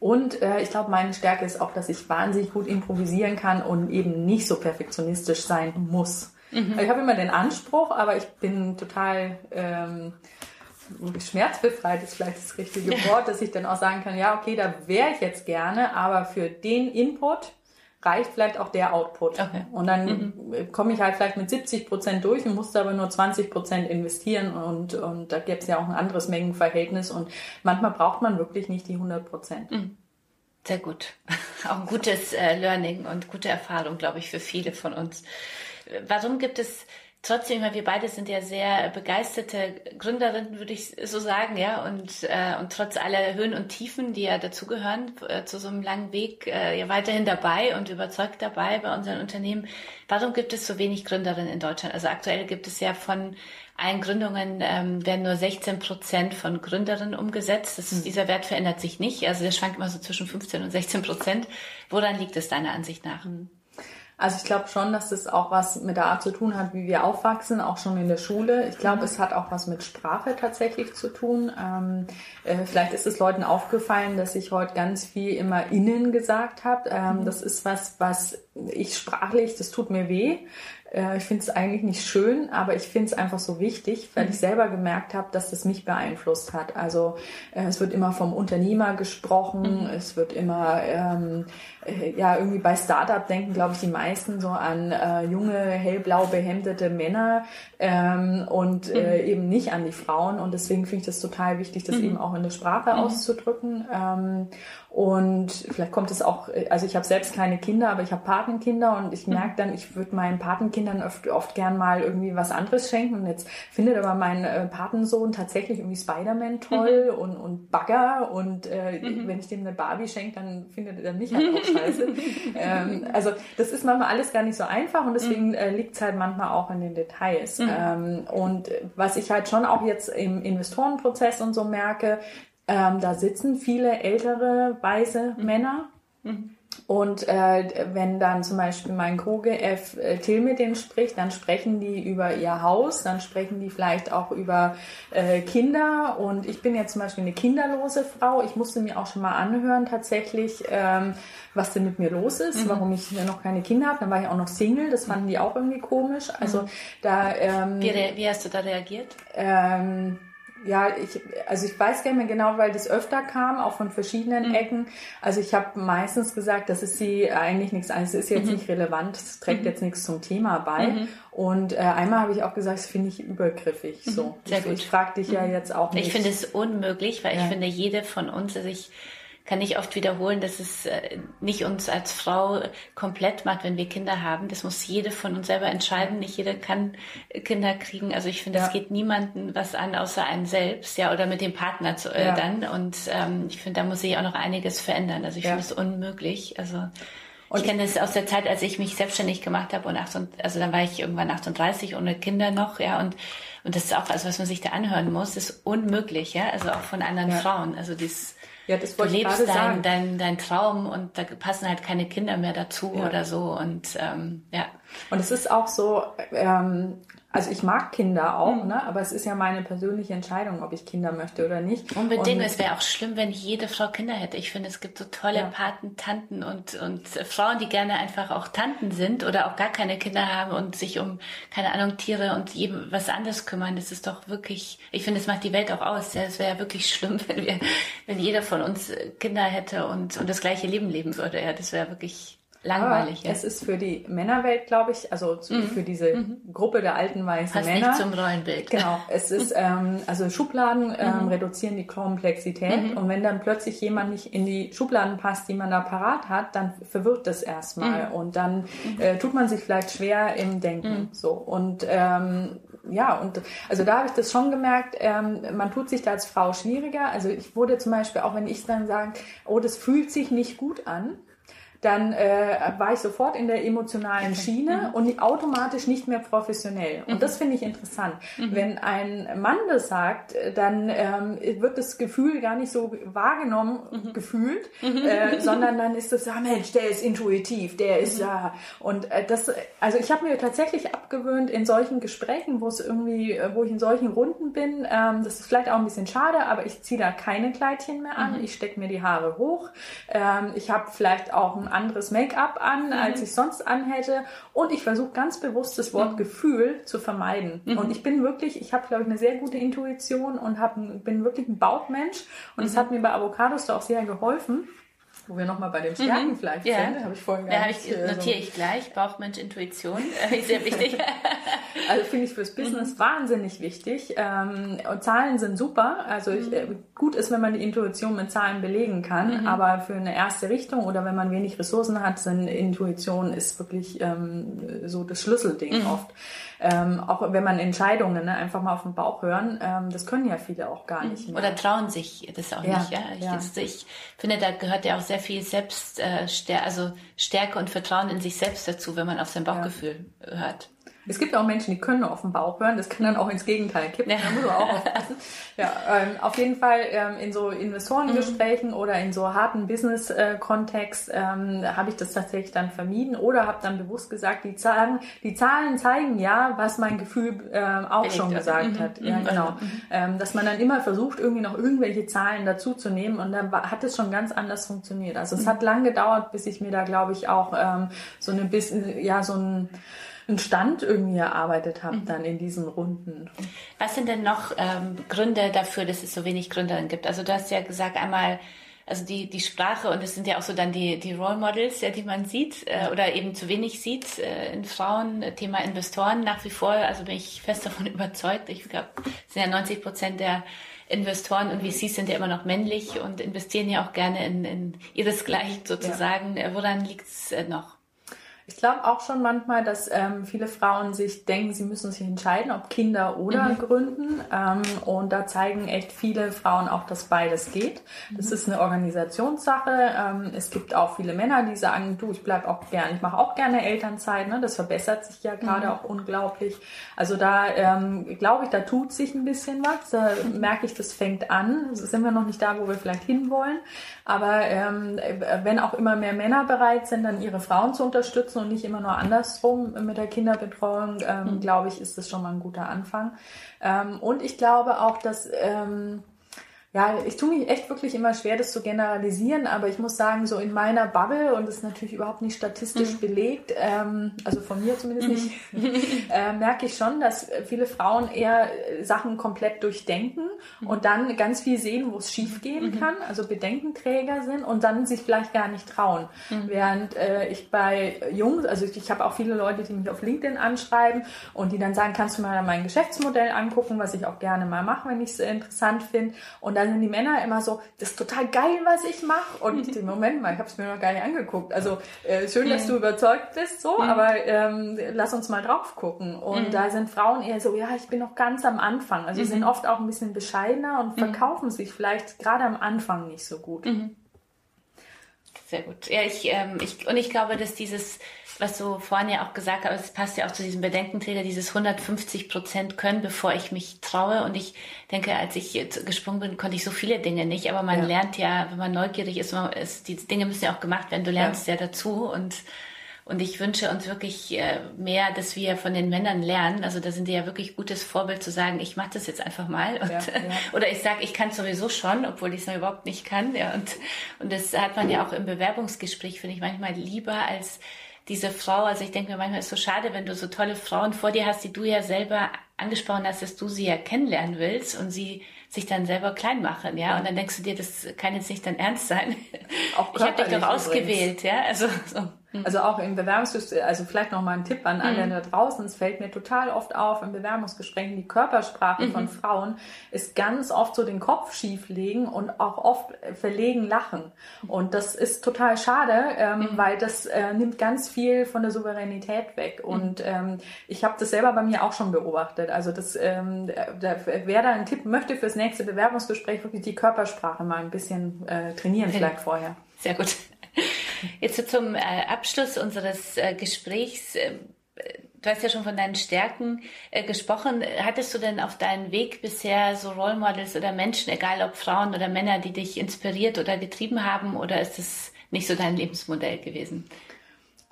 und äh, ich glaube, meine Stärke ist auch, dass ich wahnsinnig gut improvisieren kann und eben nicht so perfektionistisch sein muss. Mhm. Ich habe immer den Anspruch, aber ich bin total ähm, schmerzbefreit ist vielleicht das richtige Wort, dass ich dann auch sagen kann, ja, okay, da wäre ich jetzt gerne, aber für den Input reicht vielleicht auch der Output. Okay. Und dann mhm. komme ich halt vielleicht mit 70 Prozent durch und musste aber nur 20 Prozent investieren und, und da gäbe es ja auch ein anderes Mengenverhältnis und manchmal braucht man wirklich nicht die 100 Prozent. Mhm. Sehr gut. Auch ein gutes äh, Learning und gute Erfahrung, glaube ich, für viele von uns. Warum gibt es trotzdem, wir beide sind ja sehr begeisterte Gründerinnen, würde ich so sagen, ja, und, äh, und trotz aller Höhen und Tiefen, die ja dazugehören, äh, zu so einem langen Weg, äh, ja weiterhin dabei und überzeugt dabei bei unseren Unternehmen. Warum gibt es so wenig Gründerinnen in Deutschland? Also aktuell gibt es ja von allen Gründungen ähm, werden nur 16 Prozent von Gründerinnen umgesetzt. Das ist, mhm. Dieser Wert verändert sich nicht. Also der schwankt immer so zwischen 15 und 16 Prozent. Woran liegt es deiner Ansicht nach? Mhm. Also ich glaube schon, dass das auch was mit der Art zu tun hat, wie wir aufwachsen, auch schon in der Schule. Ich glaube, mhm. es hat auch was mit Sprache tatsächlich zu tun. Ähm, äh, vielleicht ist es Leuten aufgefallen, dass ich heute ganz viel immer innen gesagt habe. Ähm, mhm. Das ist was, was ich sprachlich, das tut mir weh. Äh, ich finde es eigentlich nicht schön, aber ich finde es einfach so wichtig, weil mhm. ich selber gemerkt habe, dass das mich beeinflusst hat. Also äh, es wird immer vom Unternehmer gesprochen, mhm. es wird immer ähm, äh, ja irgendwie bei Startup denken, glaube ich, die meisten so an junge hellblau behemdete Männer ähm, und mhm. eben nicht an die Frauen. Und deswegen finde ich das total wichtig, das mhm. eben auch in der Sprache auszudrücken. Ähm, und vielleicht kommt es auch, also ich habe selbst keine Kinder, aber ich habe Patenkinder und ich merke dann, ich würde meinen Patenkindern oft, oft gern mal irgendwie was anderes schenken. Und jetzt findet aber mein äh, Patensohn tatsächlich irgendwie Spider-Man toll mhm. und, und Bagger. Und äh, mhm. wenn ich dem eine Barbie schenke, dann findet er dann nicht halt auch scheiße. ähm, also das ist manchmal alles gar nicht so einfach und deswegen mhm. äh, liegt es halt manchmal auch in den Details. Mhm. Ähm, und was ich halt schon auch jetzt im Investorenprozess und so merke, ähm, da sitzen viele ältere, weiße mhm. Männer. Mhm. Und äh, wenn dann zum Beispiel mein Kroge F. Äh, Till mit denen spricht, dann sprechen die über ihr Haus, dann sprechen die vielleicht auch über äh, Kinder. Und ich bin jetzt zum Beispiel eine kinderlose Frau. Ich musste mir auch schon mal anhören tatsächlich, ähm, was denn mit mir los ist, mhm. warum ich noch keine Kinder habe. Dann war ich auch noch Single, das fanden die auch irgendwie komisch. Also mhm. da... Ähm, wie, wie hast du da reagiert? Ähm, ja, ich, also ich weiß gar nicht mehr genau, weil das öfter kam, auch von verschiedenen mhm. Ecken. Also ich habe meistens gesagt, das ist sie eigentlich nichts, also es ist jetzt mhm. nicht relevant, es trägt mhm. jetzt nichts zum Thema bei. Mhm. Und äh, einmal habe ich auch gesagt, das finde ich übergriffig. Mhm. So, Sehr ich, gut. ich frage dich ja mhm. jetzt auch nicht. Ich finde es unmöglich, weil ja. ich finde, jede von uns, also ich kann ich oft wiederholen, dass es äh, nicht uns als Frau komplett macht, wenn wir Kinder haben. Das muss jede von uns selber entscheiden. Nicht jeder kann Kinder kriegen. Also ich finde, es ja. geht niemanden was an, außer einen selbst, ja, oder mit dem Partner zu, äh, ja. dann. Und ähm, ich finde, da muss sich auch noch einiges verändern. Also ich ja. finde es unmöglich. Also und ich kenne das aus der Zeit, als ich mich selbstständig gemacht habe und 38, also dann war ich irgendwann 38 ohne Kinder noch, ja, und und das ist auch, also was man sich da anhören muss, ist unmöglich, ja, also auch von anderen ja. Frauen. Also das ja, das wollte du lebst ich dein, dein, dein Traum und da passen halt keine Kinder mehr dazu ja. oder so. Und ähm, ja. Und es ist auch so, ähm, also ich mag Kinder auch, mhm. ne? aber es ist ja meine persönliche Entscheidung, ob ich Kinder möchte oder nicht. Unbedingt. Und es wäre auch schlimm, wenn jede Frau Kinder hätte. Ich finde, es gibt so tolle ja. Paten, Tanten und, und Frauen, die gerne einfach auch Tanten sind oder auch gar keine Kinder haben und sich um, keine Ahnung, Tiere und jedem was anderes kümmern. Das ist doch wirklich, ich finde, es macht die Welt auch aus. Ja, es wäre wirklich schlimm, wenn wir, wenn jeder von uns Kinder hätte und, und das gleiche Leben leben würde. Ja, das wäre wirklich langweilig. Ja. Es ist für die Männerwelt, glaube ich, also mhm. für diese mhm. Gruppe der alten weißen Passt Männer. Nicht zum Rollenbild. Genau. Es ist ähm, also Schubladen ähm, mhm. reduzieren die Komplexität mhm. und wenn dann plötzlich jemand nicht in die Schubladen passt, die man da parat hat, dann verwirrt das erstmal mhm. und dann äh, tut man sich vielleicht schwer im Denken. So und ähm, ja, und also da habe ich das schon gemerkt, ähm, man tut sich da als Frau schwieriger. Also ich wurde zum Beispiel, auch wenn ich dann sage, oh, das fühlt sich nicht gut an, dann äh, war ich sofort in der emotionalen Schiene mhm. und automatisch nicht mehr professionell. Und mhm. das finde ich interessant. Mhm. Wenn ein Mann das sagt, dann ähm, wird das Gefühl gar nicht so wahrgenommen, mhm. gefühlt, mhm. äh, sondern dann ist das, ah Mensch, der ist intuitiv, der ist ja. Mhm. Und äh, das, also ich habe mir tatsächlich abgewöhnt in solchen Gesprächen, wo es irgendwie, wo ich in solchen Runden bin, ähm, das ist vielleicht auch ein bisschen schade, aber ich ziehe da keine Kleidchen mehr an, ich stecke mir die Haare hoch, ähm, ich habe vielleicht auch ein anderes Make-up an, mhm. als ich sonst anhätte. Und ich versuche ganz bewusst das Wort mhm. Gefühl zu vermeiden. Mhm. Und ich bin wirklich, ich habe, glaube ich, eine sehr gute Intuition und hab, bin wirklich ein Bauchmensch. Und es mhm. hat mir bei Avocados da auch sehr geholfen wo wir nochmal bei dem mhm. Stärkenfleisch mhm. ja. sind, habe ich vorhin gar ja, nicht, ich, notiere so ich gleich, Bauchmensch, Intuition, äh, sehr wichtig. also finde ich fürs Business mhm. wahnsinnig wichtig. Ähm, und Zahlen sind super. Also ich, äh, gut ist, wenn man die Intuition mit Zahlen belegen kann, mhm. aber für eine erste Richtung oder wenn man wenig Ressourcen hat, sind Intuition ist wirklich ähm, so das Schlüsselding mhm. oft. Ähm, auch wenn man Entscheidungen ne, einfach mal auf den Bauch hören, ähm, das können ja viele auch gar nicht mehr. Oder trauen sich das auch ja, nicht. Ja? Ich, ja. ich finde, da gehört ja auch sehr viel Selbst, äh, also Stärke und Vertrauen in sich selbst dazu, wenn man auf sein Bauchgefühl ja. hört. Es gibt auch Menschen, die können auf den Bauch hören. Das kann dann auch ins Gegenteil kippen. Ja. Da muss man auch aufpassen. Ja, ähm, auf jeden Fall ähm, in so Investorengesprächen mhm. oder in so harten Business-Kontext ähm, habe ich das tatsächlich dann vermieden oder habe dann bewusst gesagt, die Zahlen, die Zahlen zeigen ja, was mein Gefühl ähm, auch Belegt schon gesagt mhm. hat. Ja, mhm. genau. Mhm. Ähm, dass man dann immer versucht, irgendwie noch irgendwelche Zahlen dazuzunehmen und dann hat es schon ganz anders funktioniert. Also es mhm. hat lang gedauert, bis ich mir da, glaube ich, auch ähm, so eine bisschen, ja, so ein einen Stand irgendwie erarbeitet habe, mhm. dann in diesen Runden. Was sind denn noch ähm, Gründe dafür, dass es so wenig Gründerinnen gibt? Also du hast ja gesagt, einmal also die, die Sprache und es sind ja auch so dann die, die Role Models, ja, die man sieht äh, oder eben zu wenig sieht äh, in Frauen. Thema Investoren nach wie vor, also bin ich fest davon überzeugt. Ich glaube, es sind ja 90 Prozent der Investoren und VCs sind ja immer noch männlich und investieren ja auch gerne in, in ihresgleichen sozusagen. Ja. Woran liegt es äh, noch? Ich glaube auch schon manchmal, dass ähm, viele Frauen sich denken, sie müssen sich entscheiden, ob Kinder oder mhm. gründen. Ähm, und da zeigen echt viele Frauen auch, dass beides geht. Das mhm. ist eine Organisationssache. Ähm, es gibt auch viele Männer, die sagen, du, ich bleib auch gern, ich mache auch gerne Elternzeit. Ne? Das verbessert sich ja gerade mhm. auch unglaublich. Also da ähm, glaube ich, da tut sich ein bisschen was. Da merke ich, das fängt an. Sind wir noch nicht da, wo wir vielleicht hinwollen. Aber ähm, wenn auch immer mehr Männer bereit sind, dann ihre Frauen zu unterstützen und nicht immer nur andersrum mit der Kinderbetreuung, ähm, mhm. glaube ich, ist das schon mal ein guter Anfang. Ähm, und ich glaube auch, dass ähm, ja, ich tue mich echt wirklich immer schwer, das zu generalisieren, aber ich muss sagen, so in meiner Bubble, und das ist natürlich überhaupt nicht statistisch mhm. belegt, ähm, also von mir zumindest nicht, mhm. äh, merke ich schon, dass viele Frauen eher Sachen komplett durchdenken mhm. und dann ganz viel sehen, wo es schief gehen mhm. kann, also Bedenkenträger sind und dann sich vielleicht gar nicht trauen. Mhm. Während äh, ich bei Jungs, also ich, ich habe auch viele Leute, die mich auf LinkedIn anschreiben und die dann sagen, kannst du mal mein Geschäftsmodell angucken, was ich auch gerne mal mache, wenn ich es interessant finde. Und dann sind die Männer immer so, das ist total geil, was ich mache. Und im Moment mal, ich habe es mir noch gar nicht angeguckt. Also äh, schön, dass du überzeugt bist, so, aber ähm, lass uns mal drauf gucken. Und da sind Frauen eher so, ja, ich bin noch ganz am Anfang. Also sie sind oft auch ein bisschen bescheidener und verkaufen sich vielleicht gerade am Anfang nicht so gut. Sehr gut. Ja, ich, ähm, ich und ich glaube, dass dieses was du vorhin ja auch gesagt hast, es passt ja auch zu diesem Bedenkenträger, dieses 150 Prozent können, bevor ich mich traue. Und ich denke, als ich gesprungen bin, konnte ich so viele Dinge nicht. Aber man ja. lernt ja, wenn man neugierig ist, man, ist, die Dinge müssen ja auch gemacht werden. Du lernst ja, ja dazu und und ich wünsche uns wirklich äh, mehr, dass wir von den Männern lernen. Also da sind die ja wirklich gutes Vorbild zu sagen, ich mache das jetzt einfach mal. Und, ja, ja. Oder ich sage, ich kann sowieso schon, obwohl ich es noch überhaupt nicht kann. Ja, und, und das hat man ja auch im Bewerbungsgespräch, finde ich, manchmal lieber als diese Frau, also ich denke mir manchmal ist es so schade, wenn du so tolle Frauen vor dir hast, die du ja selber angesprochen hast, dass du sie ja kennenlernen willst und sie sich dann selber klein machen, ja. Und dann denkst du dir, das kann jetzt nicht dein Ernst sein. Auch ich habe dich doch ausgewählt, ja. Also so. Mhm. Also auch im Bewerbungsgespräch, also vielleicht noch mal ein Tipp an alle mhm. da draußen. Es fällt mir total oft auf im Bewerbungsgesprächen, die Körpersprache mhm. von Frauen ist ganz oft so den Kopf schief legen und auch oft verlegen lachen. Und das ist total schade, ähm, mhm. weil das äh, nimmt ganz viel von der Souveränität weg. Mhm. Und ähm, ich habe das selber bei mir auch schon beobachtet. Also das, ähm, da, wer da einen Tipp möchte fürs nächste Bewerbungsgespräch, wirklich die Körpersprache mal ein bisschen äh, trainieren vielleicht vorher. Sehr gut. Jetzt so zum äh, Abschluss unseres äh, Gesprächs. Äh, du hast ja schon von deinen Stärken gesprochen. Hattest du denn auf deinem Weg bisher so Role Models oder Menschen, egal ob Frauen oder Männer, die dich inspiriert oder getrieben haben, oder ist es nicht so dein Lebensmodell gewesen?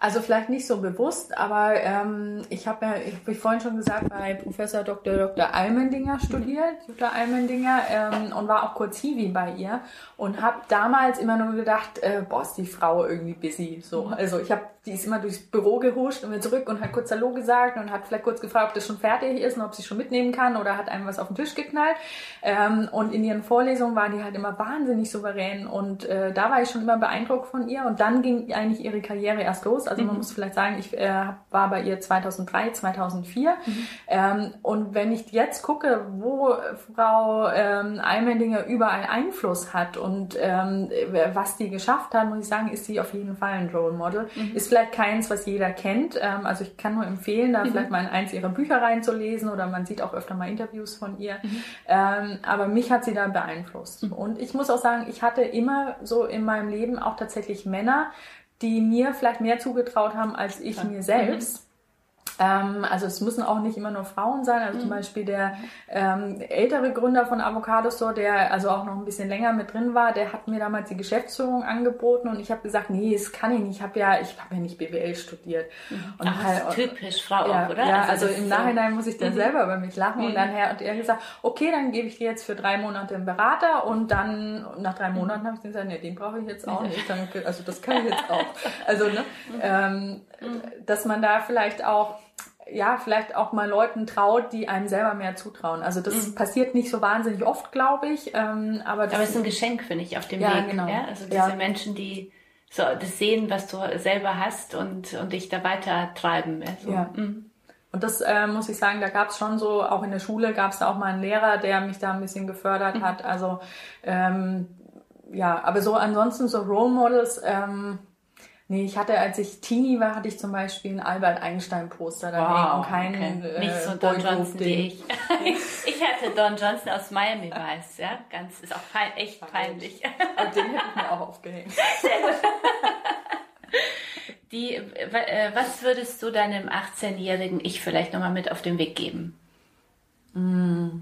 Also vielleicht nicht so bewusst, aber ähm, ich habe ja, ich habe vorhin schon gesagt, bei Professor Dr. Dr. Almendinger studiert, Jutta Almendinger, ähm, und war auch kurz Hiwi bei ihr und habe damals immer nur gedacht, äh, boah, ist die Frau irgendwie busy. So, mhm. also ich habe, die ist immer durchs Büro gehuscht und wieder zurück und hat kurz Hallo gesagt und hat vielleicht kurz gefragt, ob das schon fertig ist und ob sie schon mitnehmen kann oder hat einem was auf den Tisch geknallt. Ähm, und in ihren Vorlesungen waren die halt immer wahnsinnig souverän und äh, da war ich schon immer beeindruckt von ihr und dann ging eigentlich ihre Karriere erst los. Also man mhm. muss vielleicht sagen, ich äh, war bei ihr 2003, 2004. Mhm. Ähm, und wenn ich jetzt gucke, wo Frau ähm, Almendinger überall Einfluss hat und ähm, was die geschafft hat, muss ich sagen, ist sie auf jeden Fall ein Role Model. Mhm. Ist vielleicht keins, was jeder kennt. Ähm, also ich kann nur empfehlen, da mhm. vielleicht mal in eins ihrer Bücher reinzulesen oder man sieht auch öfter mal Interviews von ihr. Mhm. Ähm, aber mich hat sie da beeinflusst. Mhm. Und ich muss auch sagen, ich hatte immer so in meinem Leben auch tatsächlich Männer, die mir vielleicht mehr zugetraut haben als ich ja. mir selbst. Ähm, also es müssen auch nicht immer nur Frauen sein. Also mhm. zum Beispiel der ähm, ältere Gründer von Avocado Store, der also auch noch ein bisschen länger mit drin war, der hat mir damals die Geschäftsführung angeboten und ich habe gesagt, nee, das kann ich nicht. Ich habe ja, ich habe ja nicht BWL studiert. Mhm. Und Ach, halt, typisch Frau ja, auch, oder? Ja, also, also im Nachhinein so muss ich dann mhm. selber über mich lachen und dann mhm. hat er gesagt, okay, dann gebe ich dir jetzt für drei Monate einen Berater und dann nach drei mhm. Monaten habe ich gesagt, nee, den brauche ich jetzt auch nicht. Dann, also das kann ich jetzt auch. Also ne, ähm, dass man da vielleicht auch ja, vielleicht auch mal Leuten traut, die einem selber mehr zutrauen. Also das mhm. passiert nicht so wahnsinnig oft, glaube ich. Ähm, aber, das aber es ist ein Geschenk, finde ich, auf dem ja, Weg. Genau. Ja? Also diese ja. Menschen, die so das sehen, was du selber hast und, und dich da weiter treiben. Also, ja. Mhm. Und das äh, muss ich sagen, da gab es schon so, auch in der Schule gab es da auch mal einen Lehrer, der mich da ein bisschen gefördert mhm. hat. Also ähm, ja, aber so ansonsten so Role Models, ähm, Nee, ich hatte, als ich Teenie war, hatte ich zum Beispiel ein Albert Einstein Poster da wow, und keinen okay. äh, Nicht so Don Johnson wie ich. ich hatte Don Johnson aus Miami Vice, ja, ganz, ist auch pein, echt peinlich. Und den hätte ich mir auch aufgehängt. Sehr gut. Die, äh, was würdest du deinem 18-jährigen Ich vielleicht nochmal mit auf den Weg geben? Mm.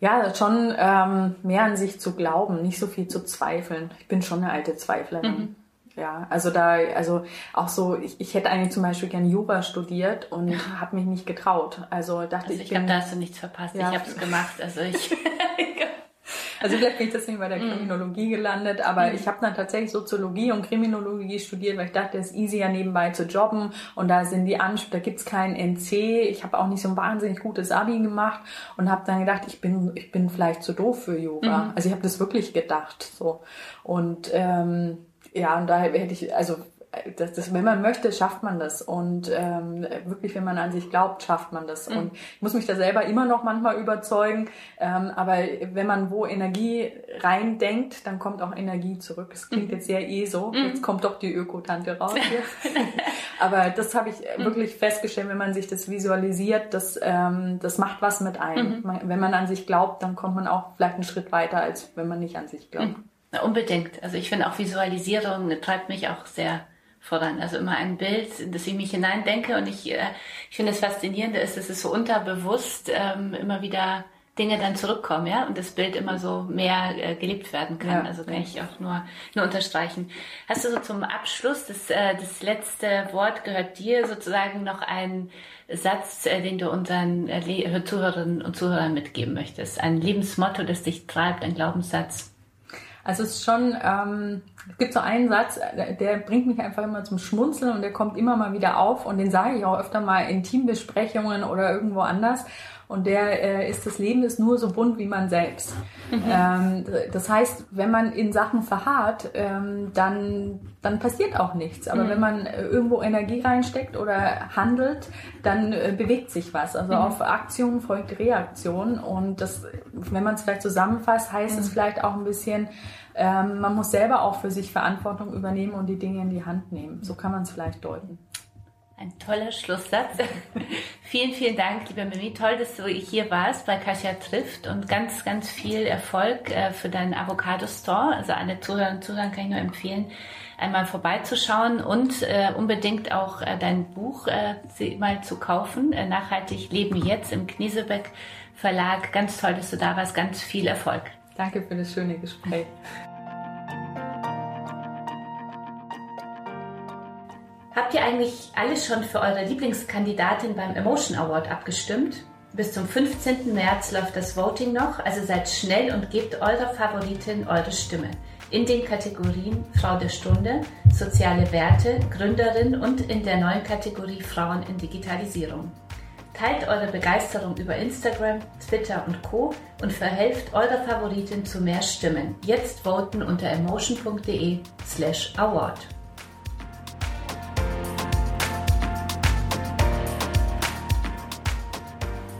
Ja, schon ähm, mehr an sich zu glauben, nicht so viel zu zweifeln. Ich bin schon eine alte Zweiflerin. Mhm. Ja, also da, also auch so, ich, ich hätte eigentlich zum Beispiel gern Jura studiert und ja. habe mich nicht getraut. Also dachte also ich. Ich glaube, da hast du nichts verpasst. Ja. Ich habe es gemacht. Also ich. also vielleicht bin ich deswegen bei der mhm. Kriminologie gelandet, aber mm. ich habe dann tatsächlich Soziologie und Kriminologie studiert, weil ich dachte, es ist easier nebenbei zu jobben und da sind die Ansprüche, da gibt's keinen NC. Ich habe auch nicht so ein wahnsinnig gutes Abi gemacht und habe dann gedacht, ich bin ich bin vielleicht zu doof für Jura. Mm. Also ich habe das wirklich gedacht so und ähm, ja, und daher hätte ich, also das, das, wenn man möchte, schafft man das. Und ähm, wirklich, wenn man an sich glaubt, schafft man das. Mhm. Und ich muss mich da selber immer noch manchmal überzeugen. Ähm, aber wenn man wo Energie reindenkt, dann kommt auch Energie zurück. Es klingt mhm. jetzt sehr eh so. Mhm. Jetzt kommt doch die Ökotante raus aber das habe ich mhm. wirklich festgestellt, wenn man sich das visualisiert, das, ähm, das macht was mit einem. Mhm. Man, wenn man an sich glaubt, dann kommt man auch vielleicht einen Schritt weiter, als wenn man nicht an sich glaubt. Na, unbedingt. Also ich finde auch Visualisierung treibt mich auch sehr voran. Also immer ein Bild, in das ich mich hineindenke und ich, äh, ich finde das Faszinierende ist, dass es so unterbewusst ähm, immer wieder Dinge dann zurückkommen, ja, und das Bild immer so mehr äh, gelebt werden kann. Ja, also kann ich auch nur, nur unterstreichen. Hast du so zum Abschluss, das, äh, das letzte Wort gehört dir sozusagen noch ein Satz, äh, den du unseren äh, Zuhörerinnen und Zuhörern mitgeben möchtest? Ein Lebensmotto, das dich treibt, ein Glaubenssatz? Also es ist schon, ähm, es gibt so einen Satz, der bringt mich einfach immer zum Schmunzeln und der kommt immer mal wieder auf und den sage ich auch öfter mal in Teambesprechungen oder irgendwo anders. Und der äh, ist, das Leben ist nur so bunt wie man selbst. Mhm. Ähm, das heißt, wenn man in Sachen verharrt, ähm, dann, dann passiert auch nichts. Aber mhm. wenn man äh, irgendwo Energie reinsteckt oder handelt, dann äh, bewegt sich was. Also mhm. auf Aktion folgt Reaktion und das, wenn man es vielleicht zusammenfasst, heißt es mhm. vielleicht auch ein bisschen, ähm, man muss selber auch für sich Verantwortung übernehmen und die Dinge in die Hand nehmen. So kann man es vielleicht deuten. Ein toller Schlusssatz. vielen, vielen Dank, liebe Mimi. Toll, dass du hier warst bei Kasia trifft und ganz, ganz viel Erfolg äh, für deinen Avocado Store. Also alle Zuhörer und Zuhörer kann ich nur empfehlen, einmal vorbeizuschauen und äh, unbedingt auch äh, dein Buch äh, mal zu kaufen. Äh, Nachhaltig Leben jetzt im Kniesebeck Verlag. Ganz toll, dass du da warst. Ganz viel Erfolg. Danke für das schöne Gespräch. Habt ihr eigentlich alle schon für eure Lieblingskandidatin beim Emotion Award abgestimmt? Bis zum 15. März läuft das Voting noch, also seid schnell und gebt eurer Favoritin eure Stimme. In den Kategorien Frau der Stunde, Soziale Werte, Gründerin und in der neuen Kategorie Frauen in Digitalisierung. Teilt eure Begeisterung über Instagram, Twitter und Co. und verhelft eurer Favoritin zu mehr Stimmen. Jetzt voten unter emotion.de slash award.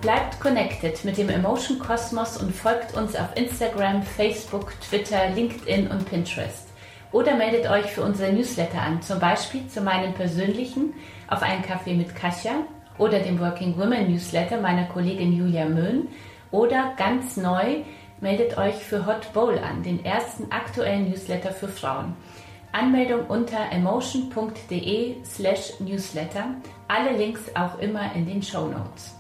Bleibt connected mit dem Emotion Kosmos und folgt uns auf Instagram, Facebook, Twitter, LinkedIn und Pinterest. Oder meldet euch für unsere Newsletter an, zum Beispiel zu meinem persönlichen auf einen Kaffee mit Kasia oder dem Working Women Newsletter meiner Kollegin Julia Möhn oder ganz neu meldet euch für Hot Bowl an, den ersten aktuellen Newsletter für Frauen. Anmeldung unter emotion.de slash newsletter. Alle Links auch immer in den Show Notes.